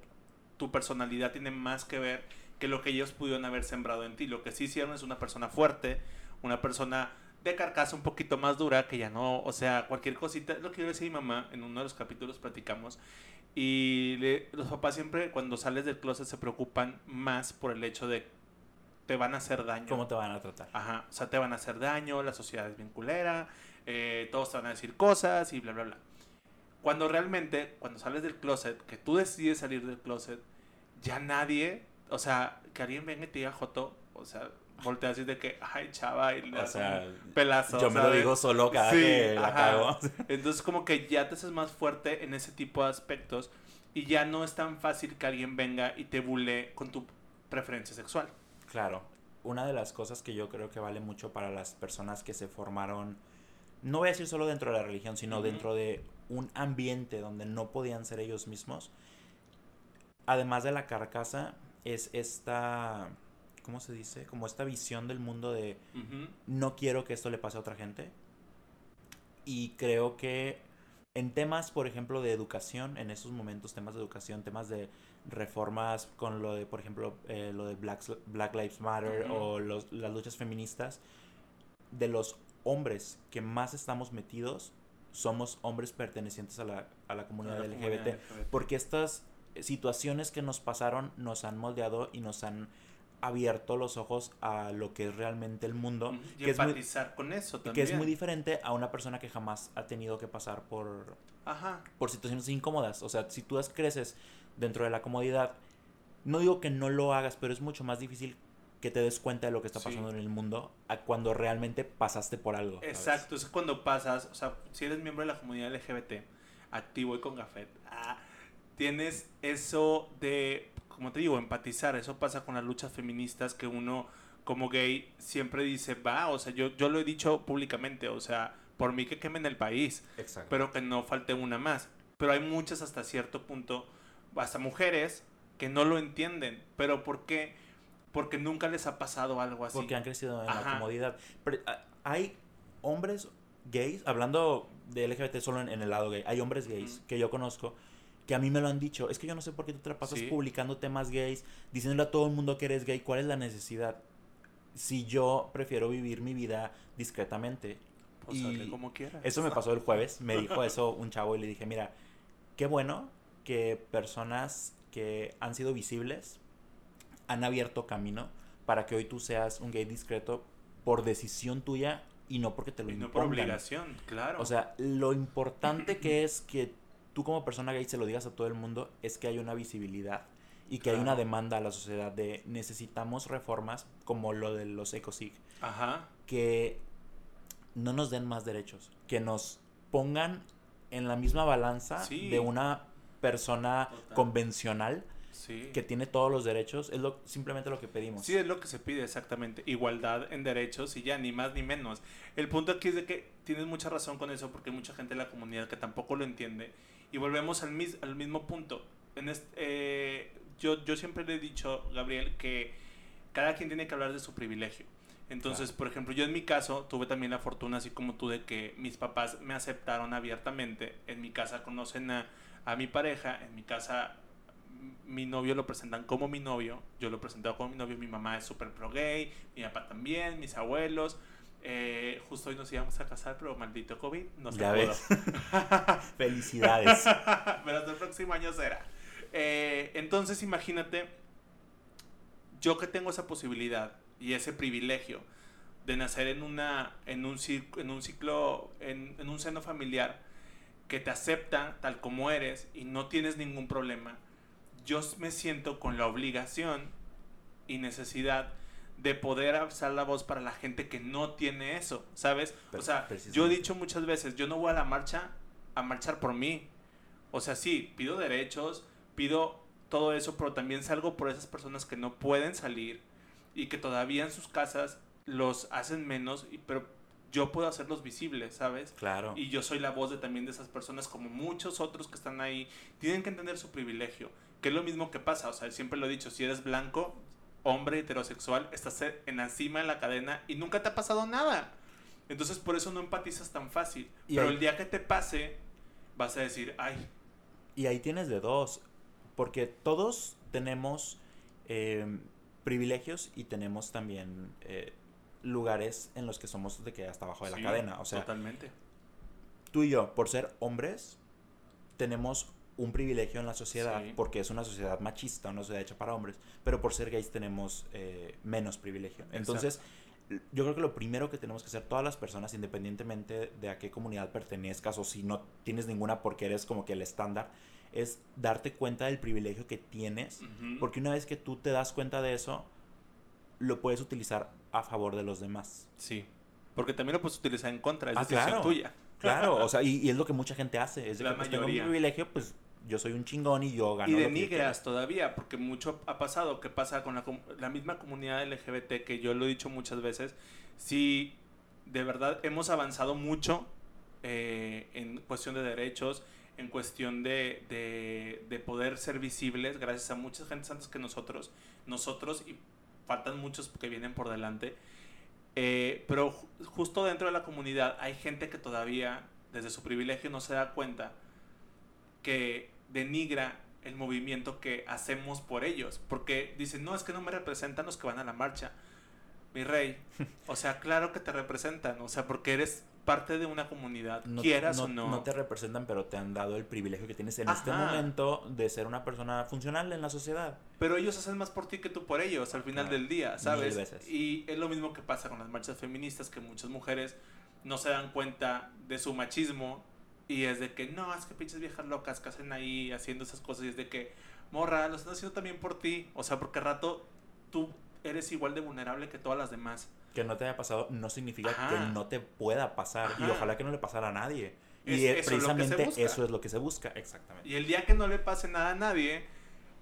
S1: tu personalidad tiene más que ver que lo que ellos pudieron haber sembrado en ti. Lo que sí hicieron es una persona fuerte, una persona de carcasa un poquito más dura, que ya no, o sea, cualquier cosita, lo que yo decía mi mamá, en uno de los capítulos platicamos, y los papás siempre cuando sales del closet se preocupan más por el hecho de te van a hacer daño.
S2: ¿Cómo te van a tratar?
S1: Ajá, o sea, te van a hacer daño, la sociedad es bien culera, eh, todos te van a decir cosas y bla, bla, bla. Cuando realmente, cuando sales del closet, que tú decides salir del closet, ya nadie, o sea, que alguien venga y te diga Joto, o sea, voltea así de que, ay, chava, y le
S2: O
S1: das
S2: sea,
S1: un pelazo.
S2: Yo me lo digo solo cada
S1: Sí,
S2: que la cago. <laughs>
S1: Entonces como que ya te haces más fuerte en ese tipo de aspectos y ya no es tan fácil que alguien venga y te bulle con tu preferencia sexual.
S2: Claro, una de las cosas que yo creo que vale mucho para las personas que se formaron, no voy a decir solo dentro de la religión, sino dentro de un ambiente donde no podían ser ellos mismos, además de la carcasa, es esta, ¿cómo se dice? Como esta visión del mundo de no quiero que esto le pase a otra gente. Y creo que en temas, por ejemplo, de educación, en esos momentos, temas de educación, temas de reformas con lo de, por ejemplo, eh, lo de Black, Black Lives Matter o los- las luchas feministas, de los hombres que más estamos metidos, somos hombres pertenecientes a la, a la comunidad
S1: la
S2: LGBT.
S1: comunidad LGBT.
S2: Porque estas situaciones que nos pasaron nos han moldeado y nos han abierto los ojos a lo que es realmente el mundo.
S1: Y
S2: que es muy-
S1: empatizar con eso también.
S2: que es muy diferente a una persona que jamás ha tenido que pasar por,
S1: Ajá.
S2: por situaciones incómodas. O sea, si tú creces dentro de la comodidad, no digo que no lo hagas, pero es mucho más difícil que te des cuenta de lo que está
S1: Sí.
S2: pasando en el mundo a cuando realmente pasaste por algo. ¿sabes?
S1: Exacto, es cuando pasas, o sea, si eres miembro de la comunidad LGBT, activo y con Gafet, ah, tienes eso de, como te digo, empatizar. Eso pasa con las luchas feministas que uno como gay siempre dice, va, o sea, yo, yo lo he dicho públicamente, o sea, por mí que quemen el país,
S2: Exacto.
S1: pero que no falte una más. Pero hay muchas hasta cierto punto, hasta mujeres, que no lo entienden. ¿Pero por qué? Porque nunca les ha pasado algo así.
S2: Porque han crecido en
S1: Ajá.
S2: la comodidad. Pero, ah, hay hombres gays, hablando de LGBT solo en, en el lado gay, hay hombres gays que yo conozco que a mí me lo han dicho. Es que yo no sé por qué tú te la pasas
S1: Sí.
S2: publicando temas gays, diciéndole a todo el mundo que eres gay. ¿Cuál es la necesidad? Si yo prefiero vivir mi vida discretamente.
S1: Pues
S2: y
S1: hazle como quieras.
S2: Eso me pasó el jueves. Me dijo eso un chavo y le dije, mira, qué bueno que personas que han sido visibles han abierto camino para que hoy tú seas un gay discreto por decisión tuya y no porque te lo
S1: Y no por obligación, claro.
S2: O sea, lo importante que es que tú como persona gay se lo digas a todo el mundo es que hay una visibilidad y que hay una
S1: Claro.
S2: demanda a la sociedad de necesitamos reformas como lo de los ecosig
S1: Ajá.
S2: que no nos den más derechos, que nos pongan en la misma balanza
S1: Sí.
S2: de una persona
S1: Total.
S2: convencional
S1: Sí.
S2: que tiene todos los derechos, es lo, simplemente lo que pedimos.
S1: Sí, es lo que se pide exactamente. Igualdad en derechos y ya, ni más ni menos. El punto aquí es de que tienes mucha razón con eso porque hay mucha gente de la comunidad que tampoco lo entiende. Y volvemos al, mis- al mismo punto. En este, eh, yo, yo siempre le he dicho, Gabriel, que cada quien tiene que hablar de su privilegio. Entonces,
S2: Claro.
S1: por ejemplo, yo en mi caso tuve también la fortuna, así como tú, de que mis papás me aceptaron abiertamente. En mi casa conocen a, a mi pareja, en mi casa mi novio lo presentan como mi novio, yo lo presentado como mi novio, mi mamá es súper pro gay, mi papá también, mis abuelos. Eh, justo hoy nos íbamos a casar, pero maldito COVID no se
S2: Ya
S1: pudo.
S2: ves. <laughs> Felicidades. <laughs>
S1: pero hasta el próximo año será. Eh, entonces imagínate, yo que tengo esa posibilidad y ese privilegio de nacer en, una, en, un, ciclo, en un ciclo, en, en un seno familiar que te acepta tal como eres y no tienes ningún problema, yo me siento con la obligación y necesidad de poder alzar la voz para la gente que no tiene eso, ¿sabes? O sea, yo he dicho muchas veces, yo no voy a la marcha a marchar por mí. O sea, sí, pido derechos, pido todo eso, pero también salgo por esas personas que no pueden salir y que todavía en sus casas los hacen menos, pero yo puedo hacerlos visibles, ¿sabes?
S2: Claro.
S1: Y yo soy la voz de también de esas personas, como muchos otros que están ahí. Tienen que entender su privilegio, que es lo mismo que pasa. O sea, siempre lo he dicho, si eres blanco, hombre heterosexual, estás en la cima de la cadena y nunca te ha pasado nada. Entonces por eso no empatizas tan fácil.
S2: Y
S1: Pero
S2: ahí-
S1: el día que te pase, vas a decir, ay,
S2: Y ahí tienes de dos, porque todos tenemos eh, privilegios y tenemos también eh, lugares en los que somos de que hasta abajo de
S1: sí,
S2: la cadena. O sea,
S1: totalmente.
S2: tú y yo, por ser hombres, tenemos un privilegio en la sociedad porque es una sociedad machista, una sociedad hecha para hombres, pero por ser gays tenemos eh, menos privilegio. Entonces, yo creo que lo primero que tenemos que hacer todas las personas, independientemente de a qué comunidad pertenezcas o si no tienes ninguna porque eres como que el estándar, es darte cuenta del privilegio que tienes, porque una vez que tú te das cuenta de eso, lo puedes utilizar a favor de los demás.
S1: Sí, porque también lo puedes utilizar en contra, es ah, decisión tuya.
S2: Claro, <laughs> o sea, y, es lo que mucha gente hace, es de La que pues, tengo un privilegio, pues yo soy un chingón y yo gano.
S1: Y denigras todavía, porque mucho ha pasado, que pasa con la, la misma comunidad LGBT, que yo lo he dicho muchas veces, si de verdad hemos avanzado mucho eh, en cuestión de derechos, en cuestión de, de, poder ser visibles, gracias a muchas gentes antes que nosotros, nosotros y faltan muchos que vienen por delante, eh, pero justo dentro de la comunidad hay gente que todavía, desde su privilegio, no se da cuenta que denigra el movimiento que hacemos por ellos. Porque dicen, no, es que no me representan los que van a la marcha. Mi rey, o sea, claro que te representan, o sea, porque eres parte de una comunidad, quieras o no.
S2: No te representan, pero te han dado el privilegio que tienes en este momento de ser una persona funcional en la sociedad.
S1: Pero ellos hacen más por ti que tú por ellos al final del día, ¿sabes? Y es lo mismo que pasa con las marchas feministas, que muchas mujeres no se dan cuenta de su machismo y es de que, no, es que pinches viejas locas que hacen ahí haciendo esas cosas y es de que, morra, lo están haciendo también por ti. O sea, porque rato tú eres igual de vulnerable que todas las demás
S2: que no te haya pasado no significa que no te pueda pasar. Y ojalá que no le pasara a nadie. y precisamente eso es lo que se busca. Exactamente.
S1: Y el día que no le pase nada a nadie,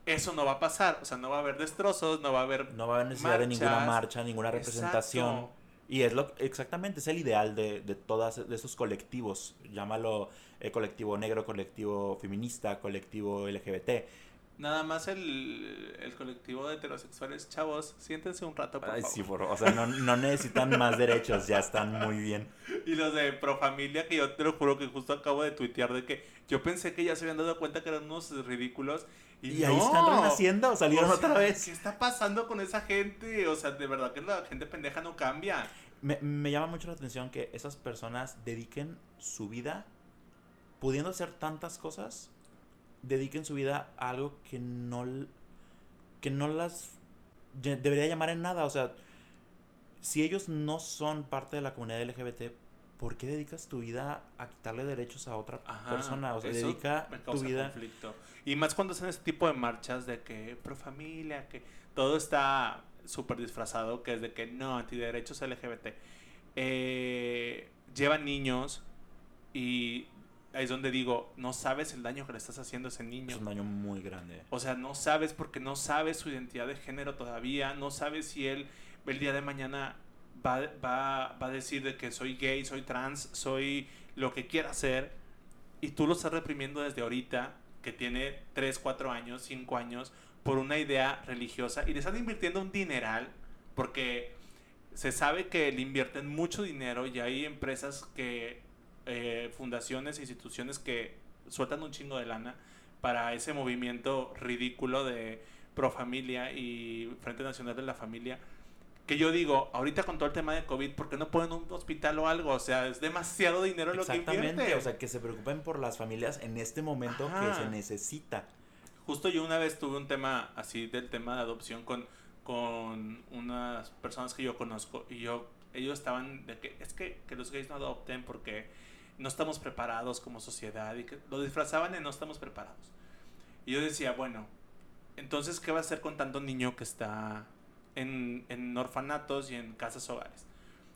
S1: eso no va a pasar. O sea, no va a haber destrozos, no va a haber.
S2: No va a haber necesidad de ninguna marcha, ninguna representación. Y es lo exactamente, es el ideal de, de todas de esos colectivos. Llámalo eh, colectivo negro, colectivo feminista, colectivo LGBT
S1: Nada más el, el, colectivo de heterosexuales, chavos, siéntense un rato,
S2: por Ay, sí, por, o sea, no, no, necesitan más derechos, ya están muy bien.
S1: Y los de Profamilia, que yo te lo juro que justo acabo de tuitear de que yo pensé que ya se habían dado cuenta que eran unos ridículos.
S2: Y, ahí están renaciendo, salieron otra vez.
S1: ¿Qué está pasando con esa gente? O sea, de verdad que la gente pendeja no cambia.
S2: Me, me llama mucho la atención que esas personas dediquen su vida pudiendo hacer tantas cosas dediquen su vida a algo que no, que no las debería llamar en nada. O sea, si ellos no son parte de la comunidad LGBT, ¿por qué dedicas tu vida a quitarle derechos a otra persona? O sea, dedica tu vida.
S1: Conflicto. Y más cuando hacen este tipo de marchas de que pro familia, que todo está súper disfrazado, que es de que no, antiderechos LGBT. Eh, llevan niños y ahí es donde digo, no sabes el daño que le estás haciendo a ese niño.
S2: Es un daño muy grande.
S1: O sea, no sabes porque no sabes su identidad de género todavía, no sabes si él el día de mañana va, va, va a decir de que soy gay, soy trans, soy lo que quiera ser, y tú lo estás reprimiendo desde ahorita, que tiene 3, 4 años, 5 años, por una idea religiosa, y le están invirtiendo un dineral, porque se sabe que le invierten mucho dinero y hay empresas que eh, fundaciones e instituciones que sueltan un chingo de lana para ese movimiento ridículo de pro familia y Frente Nacional de la Familia. Que yo digo, ahorita con todo el tema de COVID, ¿por qué no ponen un hospital o algo? O sea, es demasiado dinero lo que invierte.
S2: o sea, que se preocupen por las familias en este momento que se necesita.
S1: Justo yo una vez tuve un tema así del tema de adopción con, con unas personas que yo conozco y yo ellos estaban de que es que, que los gays no adopten porque no estamos preparados como sociedad y que lo disfrazaban de no estamos preparados. Y yo decía, bueno, entonces, ¿qué va a hacer con tanto niño que está en, en orfanatos y en casas hogares?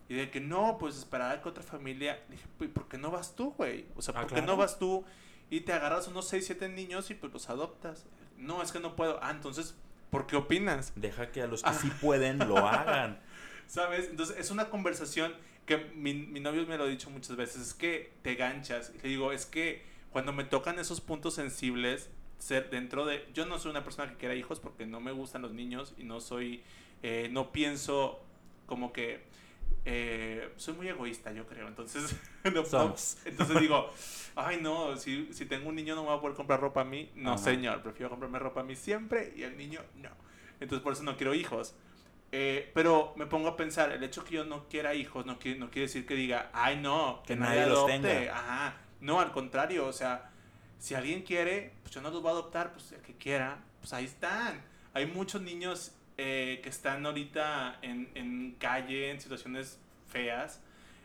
S1: Y de que no, pues esperar a que otra familia. Dije, ¿por qué no vas tú, güey? O sea, ah, ¿por qué no vas tú y te agarras unos 6, 7 niños y pues los adoptas? No, es que no puedo. Ah, entonces, ¿por qué opinas?
S2: Deja que a los que sí pueden lo hagan. <laughs>
S1: ¿Sabes? Entonces, es una conversación que mi, mi, novio me lo ha dicho muchas veces, es que te ganchas. Y le digo, es que cuando me tocan esos puntos sensibles, ser dentro de... Yo no soy una persona que quiera hijos porque no me gustan los niños y no soy... Eh, no pienso como que... Eh, soy muy egoísta, yo creo. Entonces, <laughs> entonces digo, ay no, si, si tengo un niño no me va a poder comprar ropa a mí. No, señor, prefiero comprarme ropa a mí siempre y el niño no. Entonces por eso no quiero hijos. Eh, pero me pongo a pensar, el hecho que yo no quiera hijos no quiere, no quiere decir que diga, ay no, que, nadie, los tenga. Ajá. No, al contrario, o sea, Si alguien quiere, pues yo no los voy a adoptar, pues el que quiera, pues ahí están. Hay muchos niños eh, que están ahorita en, en, calle, en situaciones feas,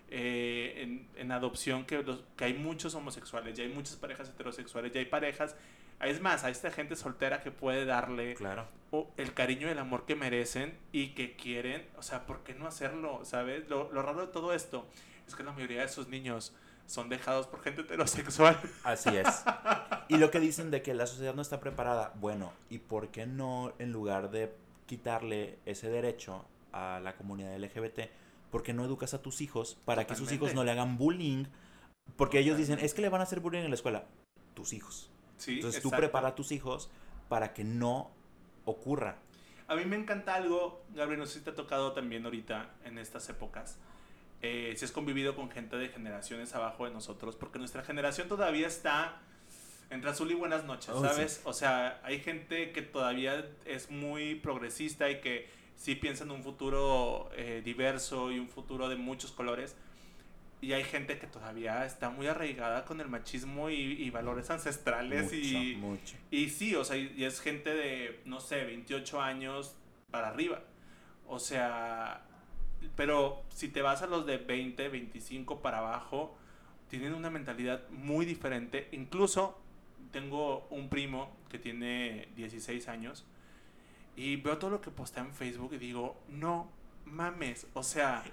S1: eh, en, en, adopción, que, los, que hay muchos homosexuales, ya hay muchas parejas heterosexuales, ya hay parejas es más, a esta gente soltera que puede darle
S2: claro.
S1: el cariño y el amor que merecen y que quieren. O sea, ¿por qué no hacerlo? ¿Sabes? Lo, lo raro de todo esto es que la mayoría de esos niños son dejados por gente heterosexual.
S2: Así es. Y lo que dicen de que la sociedad no está preparada, bueno, ¿y por qué no en lugar de quitarle ese derecho a la comunidad LGBT, por qué no educas a tus hijos para que sus hijos no le hagan bullying? Porque ellos dicen, es que le van a hacer bullying en la escuela. Tus hijos. Entonces tú prepara a tus hijos para que no ocurra.
S1: A mí me encanta algo, Gabriel, no sé si te ha tocado también ahorita en estas épocas. Eh, si has convivido con gente de generaciones abajo de nosotros, porque nuestra generación todavía está entre azul y buenas noches, oh, ¿sabes? O sea, hay gente que todavía es muy progresista y que sí piensa en un futuro eh, diverso y un futuro de muchos colores y hay gente que todavía está muy arraigada con el machismo y, valores ancestrales y,
S2: mucho.
S1: y sí, o sea, y es gente de, no sé, 28 años para arriba. O sea, pero si te vas a los de 20, 25 para abajo, tienen una mentalidad muy diferente. Incluso tengo un primo que tiene 16 años y veo todo lo que postea en Facebook y digo, no mames, o sea...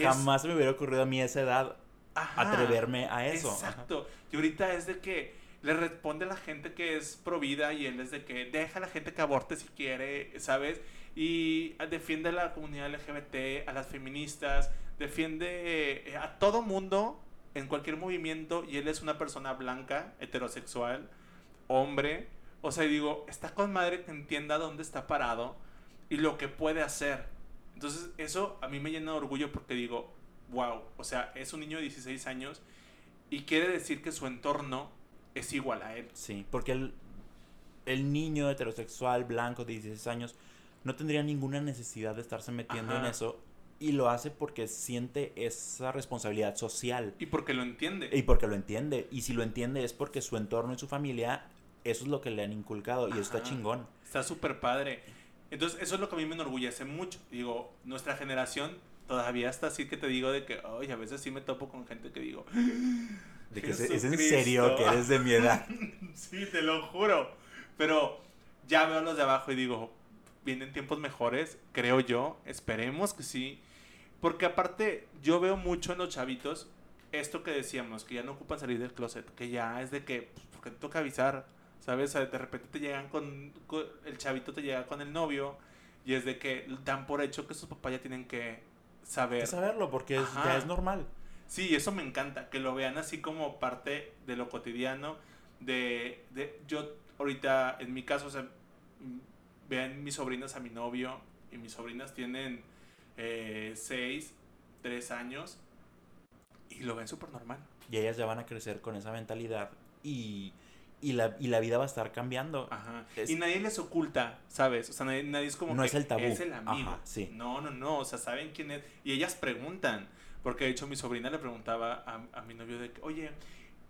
S2: Jamás me hubiera ocurrido a mí a esa edad atreverme a eso.
S1: Exacto. Y ahorita es de que le responde a la gente que es pro vida y él es de que deja a la gente que aborte si quiere, ¿sabes? Y defiende a la comunidad LGBT, a las feministas, defiende eh, a todo mundo en cualquier movimiento y él es una persona blanca, heterosexual, hombre. O sea, digo, está con madre que entienda dónde está parado y lo que puede hacer. Entonces, eso a mí me llena de orgullo porque digo, wow, o sea, es un niño de 16 años y quiere decir que su entorno es igual a él.
S2: Sí, porque el, el niño heterosexual blanco de 16 años no tendría ninguna necesidad de estarse metiendo en eso y lo hace porque siente esa responsabilidad social.
S1: Y porque lo entiende.
S2: Y porque lo entiende. Y si lo entiende es porque su entorno y su familia, eso es lo que le han inculcado y eso está chingón.
S1: Está súper padre. Entonces, eso es lo que a mí me enorgullece mucho. Digo, nuestra generación todavía está así que te digo de que, oye, a veces sí me topo con gente que digo, <gasps>
S2: de que es, en serio que eres de mi edad. <laughs>
S1: sí, te lo juro. Pero ya veo los de abajo y digo, vienen tiempos mejores, creo yo, esperemos que sí. Porque aparte, yo veo mucho en los chavitos esto que decíamos, que ya no ocupan salir del closet, que ya es de que, pues, porque te toca avisar, ¿sabes? de repente te llegan con, el chavito te llega con el novio y es de que dan por hecho que sus papás ya tienen que saber. Que
S2: saberlo, porque ya es normal.
S1: Sí, eso me encanta, que lo vean así como parte de lo cotidiano, de, de yo ahorita, en mi caso, o sea, vean mis sobrinas a mi novio y mis sobrinas tienen eh, seis, tres años y lo ven súper normal.
S2: Y ellas ya van a crecer con esa mentalidad y y la, y la vida va a estar cambiando.
S1: Ajá. y nadie les oculta, ¿sabes? O sea, nadie, es como
S2: no es el tabú.
S1: es el amigo. sí. No, no, no, o sea, saben quién es. Y ellas preguntan, porque de hecho mi sobrina le preguntaba a, a mi novio de que, oye,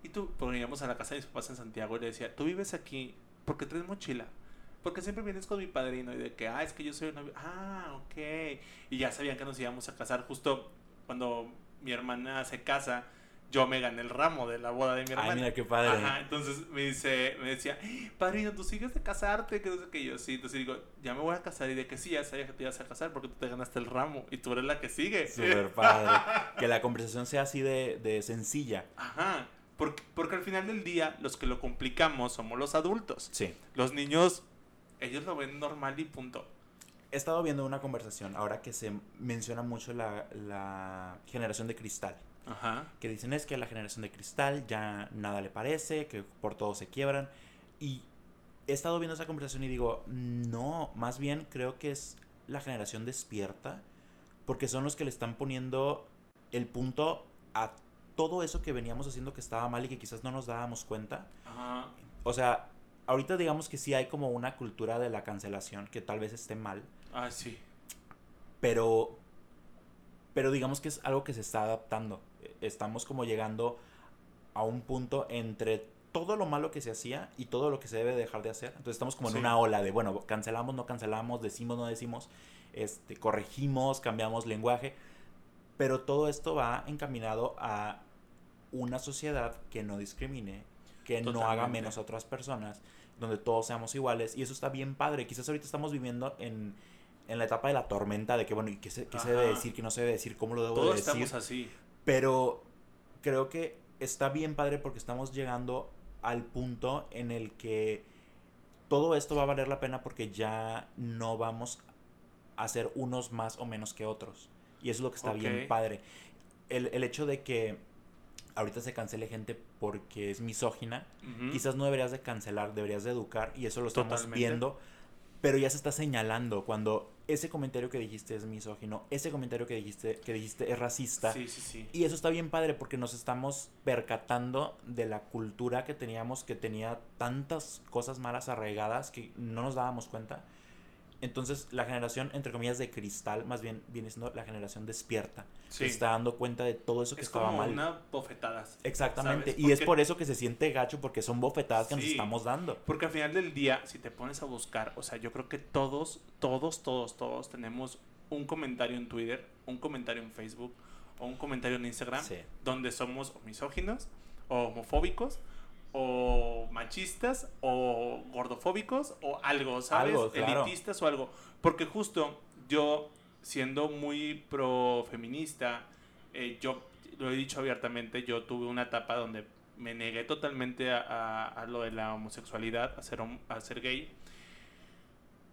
S1: ¿y tú? Porque íbamos a la casa de mis papás en Santiago y le decía, ¿tú vives aquí? porque traes mochila? Porque siempre vienes con mi padrino y de que, ah, es que yo soy un novio. Ah, ok. Y ya sabían que nos íbamos a casar justo cuando mi hermana se casa yo me gané el ramo de la boda de mi hermana.
S2: Ay, mira qué padre.
S1: Ajá, entonces me dice, me decía, padrino, tú sigues de casarte, que no sé qué. Yo sí, entonces digo, ya me voy a casar y de que sí, ya sabía que te ibas a casar porque tú te ganaste el ramo y tú eres la que sigue.
S2: Súper padre. <laughs> que la conversación sea así de, de sencilla.
S1: Ajá. Porque, porque al final del día, los que lo complicamos somos los adultos.
S2: Sí.
S1: Los niños, ellos lo ven normal y punto.
S2: He estado viendo una conversación ahora que se menciona mucho la, la generación de cristal. Que dicen es que la generación de cristal ya nada le parece, que por todo se quiebran. Y he estado viendo esa conversación y digo, no, más bien creo que es la generación despierta, porque son los que le están poniendo el punto a todo eso que veníamos haciendo que estaba mal y que quizás no nos dábamos cuenta. O sea, ahorita digamos que sí hay como una cultura de la cancelación que tal vez esté mal.
S1: Ah, sí.
S2: Pero, pero digamos que es algo que se está adaptando estamos como llegando a un punto entre todo lo malo que se hacía y todo lo que se debe dejar de hacer. Entonces estamos como en
S1: Sí.
S2: una ola de, bueno, cancelamos, no cancelamos, decimos, no decimos, este, corregimos, cambiamos lenguaje. Pero todo esto va encaminado a una sociedad que no discrimine, que no haga menos a otras personas, donde todos seamos iguales. Y eso está bien padre. Quizás ahorita estamos viviendo en, en la etapa de la tormenta, de que, bueno, ¿y qué se, qué se debe decir, qué no se debe decir, cómo lo debo
S1: Todos
S2: de decir?
S1: estamos así.
S2: Pero creo que está bien padre porque estamos llegando al punto en el que todo esto va a valer la pena porque ya no vamos a ser unos más o menos que otros. Y eso es lo que está bien padre. El, el hecho de que ahorita se cancele gente porque es misógina, quizás no deberías de cancelar, deberías de educar y eso lo estamos
S1: Totalmente.
S2: viendo, pero ya se está señalando cuando ese comentario que dijiste es misógino, ese comentario que dijiste que dijiste es racista.
S1: Sí, sí, sí.
S2: Y eso está bien padre porque nos estamos percatando de la cultura que teníamos, que tenía tantas cosas malas arraigadas que no nos dábamos cuenta. Entonces la generación, entre comillas, de cristal, más bien viene siendo la generación despierta.
S1: Sí.
S2: Se está dando cuenta de todo eso que
S1: es
S2: estaba
S1: como
S2: mal.
S1: una bofetada.
S2: Exactamente. Y es por eso que se siente gacho porque son bofetadas que nos estamos dando.
S1: Porque al final del día, si te pones a buscar, o sea, yo creo que todos, todos, todos, todos tenemos un comentario en Twitter, un comentario en Facebook o un comentario en Instagram
S2: Sí.
S1: donde somos o misóginos o homofóbicos o machistas o gordofóbicos o algo, ¿sabes?
S2: Algo, claro.
S1: Elitistas o algo. Porque justo yo, siendo muy pro feminista, eh, yo lo he dicho abiertamente, yo tuve una etapa donde me negué totalmente a, a- a lo de la homosexualidad, a ser, a ser gay,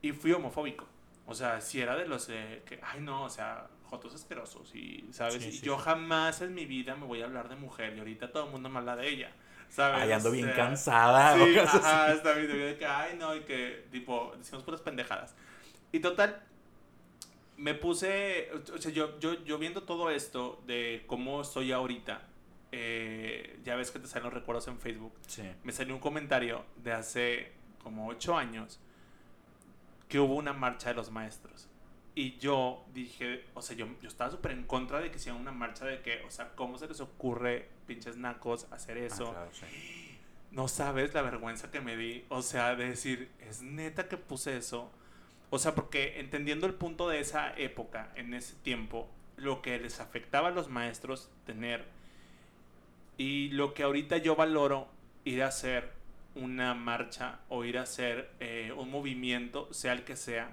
S1: y fui homofóbico. O sea, si era de los eh, que, ay no, o sea, jotos asquerosos, y, ¿sabes?
S2: Sí,
S1: y
S2: sí,
S1: yo
S2: sí.
S1: jamás en mi vida me voy a hablar de mujer, y ahorita todo el mundo me habla de ella, ¿sabes?
S2: Ay, ando
S1: O
S2: bien
S1: sea,
S2: cansada. o
S1: Sí,
S2: así.
S1: ajá, está bien, de que, ay, no, y que, tipo, decimos puras pendejadas. Y total, me puse, o sea, yo, yo, yo viendo todo esto de cómo estoy ahorita, eh, ya ves que te salen los recuerdos en Facebook,
S2: Sí.
S1: me salió un comentario de hace como ocho años que hubo una marcha de los maestros. Y yo dije, o sea, yo, yo estaba súper en contra de que hicieran una marcha de que, o sea, ¿cómo se les ocurre, pinches nacos, hacer eso?
S2: Ah, claro, sí. <gasps>
S1: No sabes la vergüenza que me di. O sea, de decir, es neta que puse eso. O sea, porque entendiendo el punto de esa época, en ese tiempo, lo que les afectaba a los maestros tener y lo que ahorita yo valoro ir a hacer una marcha o ir a hacer eh, un movimiento, sea el que sea,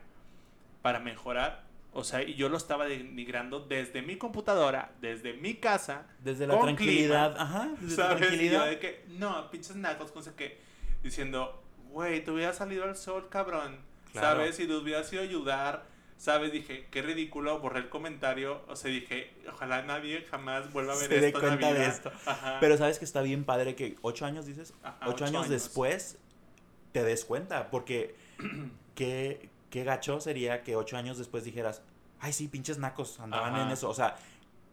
S1: para mejorar. O sea, y yo lo estaba denigrando desde mi computadora, desde mi casa,
S2: Desde la
S1: Con
S2: tranquilidad,
S1: clima,
S2: ajá, desde
S1: ¿Sabes?
S2: Tranquilidad.
S1: de que, no, pinches nacos, sé qué. Diciendo, güey, te hubiera salido al sol, cabrón.
S2: Claro.
S1: ¿Sabes? Y te hubiera sido ayudar. ¿Sabes? Dije, qué ridículo, borré el comentario. O sea, dije, ojalá nadie jamás vuelva a ver
S2: Se
S1: esto la
S2: cuenta de esto.
S1: Ajá.
S2: Pero sabes que está bien padre que ocho años dices,
S1: Ajá,
S2: ocho, años, después te des cuenta, porque <clears throat> qué, qué gacho sería que ocho años después dijeras, ay sí, pinches nacos, andaban
S1: Ajá.
S2: en eso. O sea,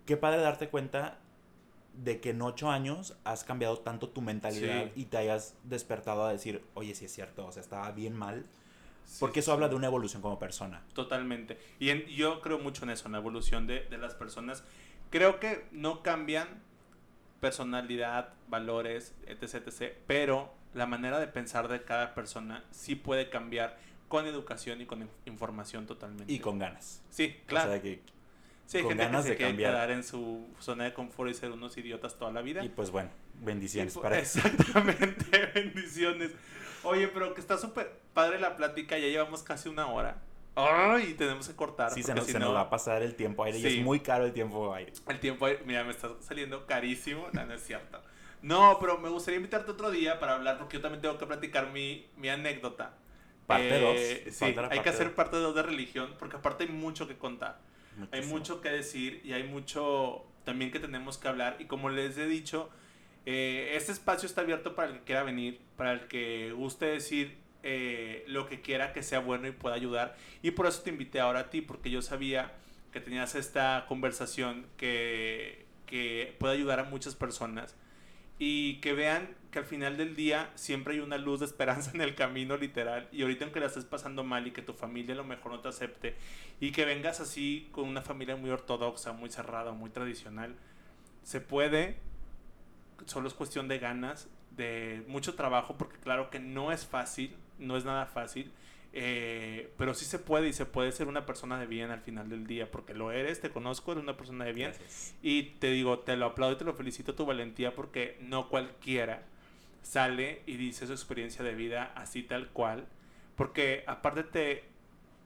S2: qué padre darte cuenta de que en ocho años has cambiado tanto tu mentalidad
S1: Sí.
S2: y te hayas despertado a decir, oye, sí es cierto, o sea, estaba bien mal.
S1: Sí,
S2: Porque eso
S1: sí.
S2: habla de una evolución como persona.
S1: Totalmente. Y en- yo creo mucho en eso, en la evolución de, de las personas. Creo que no cambian personalidad, valores, etc, etc. Pero la manera de pensar de cada persona sí puede cambiar con educación y con in- información totalmente.
S2: Y con ganas.
S1: Sí,
S2: O
S1: claro.
S2: sea, que,
S1: sí, hay
S2: con
S1: gente
S2: ganas
S1: que se
S2: de
S1: quiere
S2: cambiar.
S1: quedar en su zona de confort y ser unos idiotas toda la vida.
S2: y pues bueno, bendiciones
S1: Y,
S2: para <laughs>
S1: pues, Exactamente, <laughs> bendiciones. Oye, pero que está súper padre la plática, ya llevamos casi una hora. Ay, tenemos que cortar.
S2: Sí, se nos,
S1: si
S2: se
S1: no,
S2: nos va a pasar el tiempo aire y es muy caro el tiempo aire.
S1: El tiempo, mira, me está saliendo carísimo. No, no es cierto. No, pero me gustaría invitarte otro día para hablar, porque yo también tengo que platicar mi, mi anécdota.
S2: Parte
S1: Eh,
S2: dos,
S1: Sí, hay que hacer parte 2 de religión, porque aparte hay mucho que contar. Hay
S2: Muchísimo.
S1: mucho que decir y hay mucho también que tenemos que hablar. Y como les he dicho, eh, este espacio está abierto para el que quiera venir, para el que guste decir eh, lo que quiera que sea bueno y pueda ayudar. Y por eso te invité ahora a ti, porque yo sabía que tenías esta conversación que, que puede ayudar a muchas personas. Y que vean que al final del día siempre hay una luz de esperanza en el camino literal. Y ahorita aunque la estés pasando mal y que tu familia a lo mejor no te acepte, y que vengas así con una familia muy ortodoxa, muy cerrada, muy tradicional, se puede, solo es cuestión de ganas, de mucho trabajo, porque claro que no es fácil, no es nada fácil. Eh, pero sí se puede y se puede ser una persona de bien al final del día, porque lo eres, te conozco, eres una persona de bien. Y te digo, te lo aplaudo y te lo felicito tu valentía porque no cualquiera sale y dice su experiencia de vida así tal cual, porque aparte te,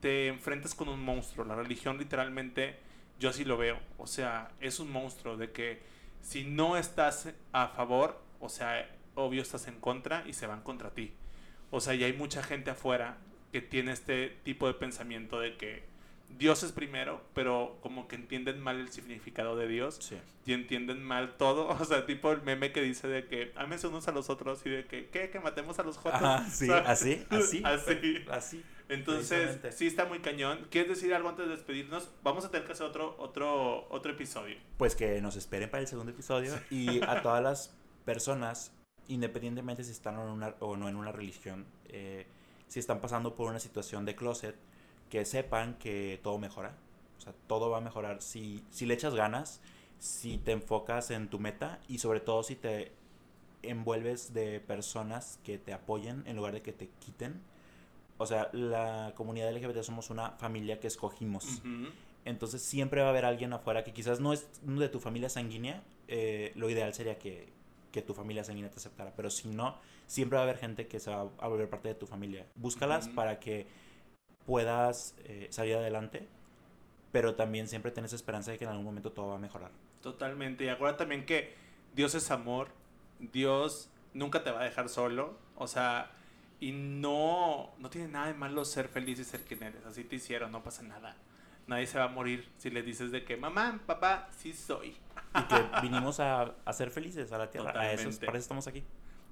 S1: te enfrentas con un monstruo, la religión literalmente, yo así lo veo, o sea, es un monstruo de que si no estás a favor, o sea, obvio estás en contra y se van contra ti. O sea, y hay mucha gente afuera que tiene este tipo de pensamiento de que Dios es primero, pero como que entienden mal el significado de Dios y entienden mal todo. <laughs> O sea, tipo el meme que dice de que ámense unos a los otros y de que, ¿qué? Que matemos a los jotos.
S2: sí, así, así. <laughs>
S1: así. Así. Entonces, sí está muy cañón. ¿Quieres decir algo antes de despedirnos? Vamos a tener que hacer otro, otro, otro episodio.
S2: Pues que nos esperen para el segundo episodio y a <laughs> todas las personas, independientemente si están o no en una religión, eh, si están pasando por una situación de closet, que sepan que todo mejora. O sea, todo va a mejorar si, si le echas ganas, si te enfocas en tu meta y sobre todo si te envuelves de personas que te apoyen en lugar de que te quiten. O sea, la comunidad LGBT somos una familia que escogimos. Entonces siempre va a haber alguien afuera que quizás no es de tu familia sanguínea. Eh, lo ideal sería que, que tu familia sanguínea te aceptara. Pero si no, siempre va a haber gente que se va a volver parte de tu familia. Búscalas para que puedas eh, salir adelante, pero también siempre tienes esperanza de que en algún momento todo va a mejorar.
S1: Totalmente. Y acuérdate también que Dios es amor. Dios nunca te va a dejar solo. O sea, y no, no tiene nada de malo ser feliz y ser quien eres. Así te hicieron, no pasa nada. Nadie se va a morir si le dices de que, mamá, papá, sí soy.
S2: Y que vinimos a, a ser felices a la tierra. A eso, para eso estamos aquí.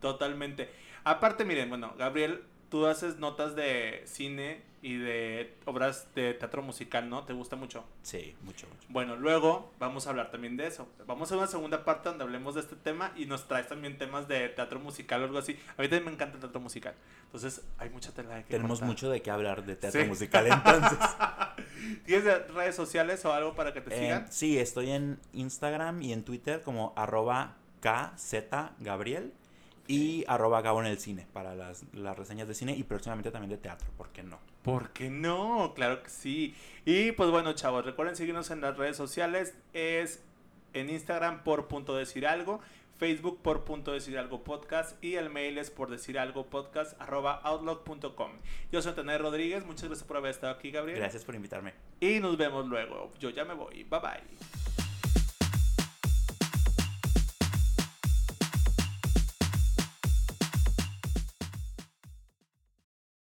S1: Totalmente. Aparte, miren, bueno, Gabriel, tú haces notas de cine y de obras de teatro musical, ¿no? ¿Te gusta mucho?
S2: Sí, mucho, mucho.
S1: Bueno, luego vamos a hablar también de eso. Vamos a una segunda parte donde hablemos de este tema y nos traes también temas de teatro musical o algo así. A mí también me encanta el teatro musical. Entonces, hay mucha tela de
S2: que Tenemos mucho de qué hablar de teatro musical <laughs> entonces.
S1: ¿Tienes redes sociales o algo para que te sigan?
S2: Sí, estoy en Instagram y en Twitter como arroba kzgabriel. Y arroba Gabo en el cine para las, las, reseñas de cine y próximamente también de teatro, ¿por qué no?
S1: ¿Por qué no? Claro que sí. Y pues bueno, chavos, recuerden seguirnos en las redes sociales. Es en Instagram por punto decir algo, Facebook por punto decir algo podcast y el mail es por decir algo podcast arroba outlook.com. Yo soy Antonio Rodríguez, muchas gracias por haber estado aquí, Gabriel.
S2: Gracias por invitarme.
S1: Y nos vemos luego. Yo ya me voy. Bye bye.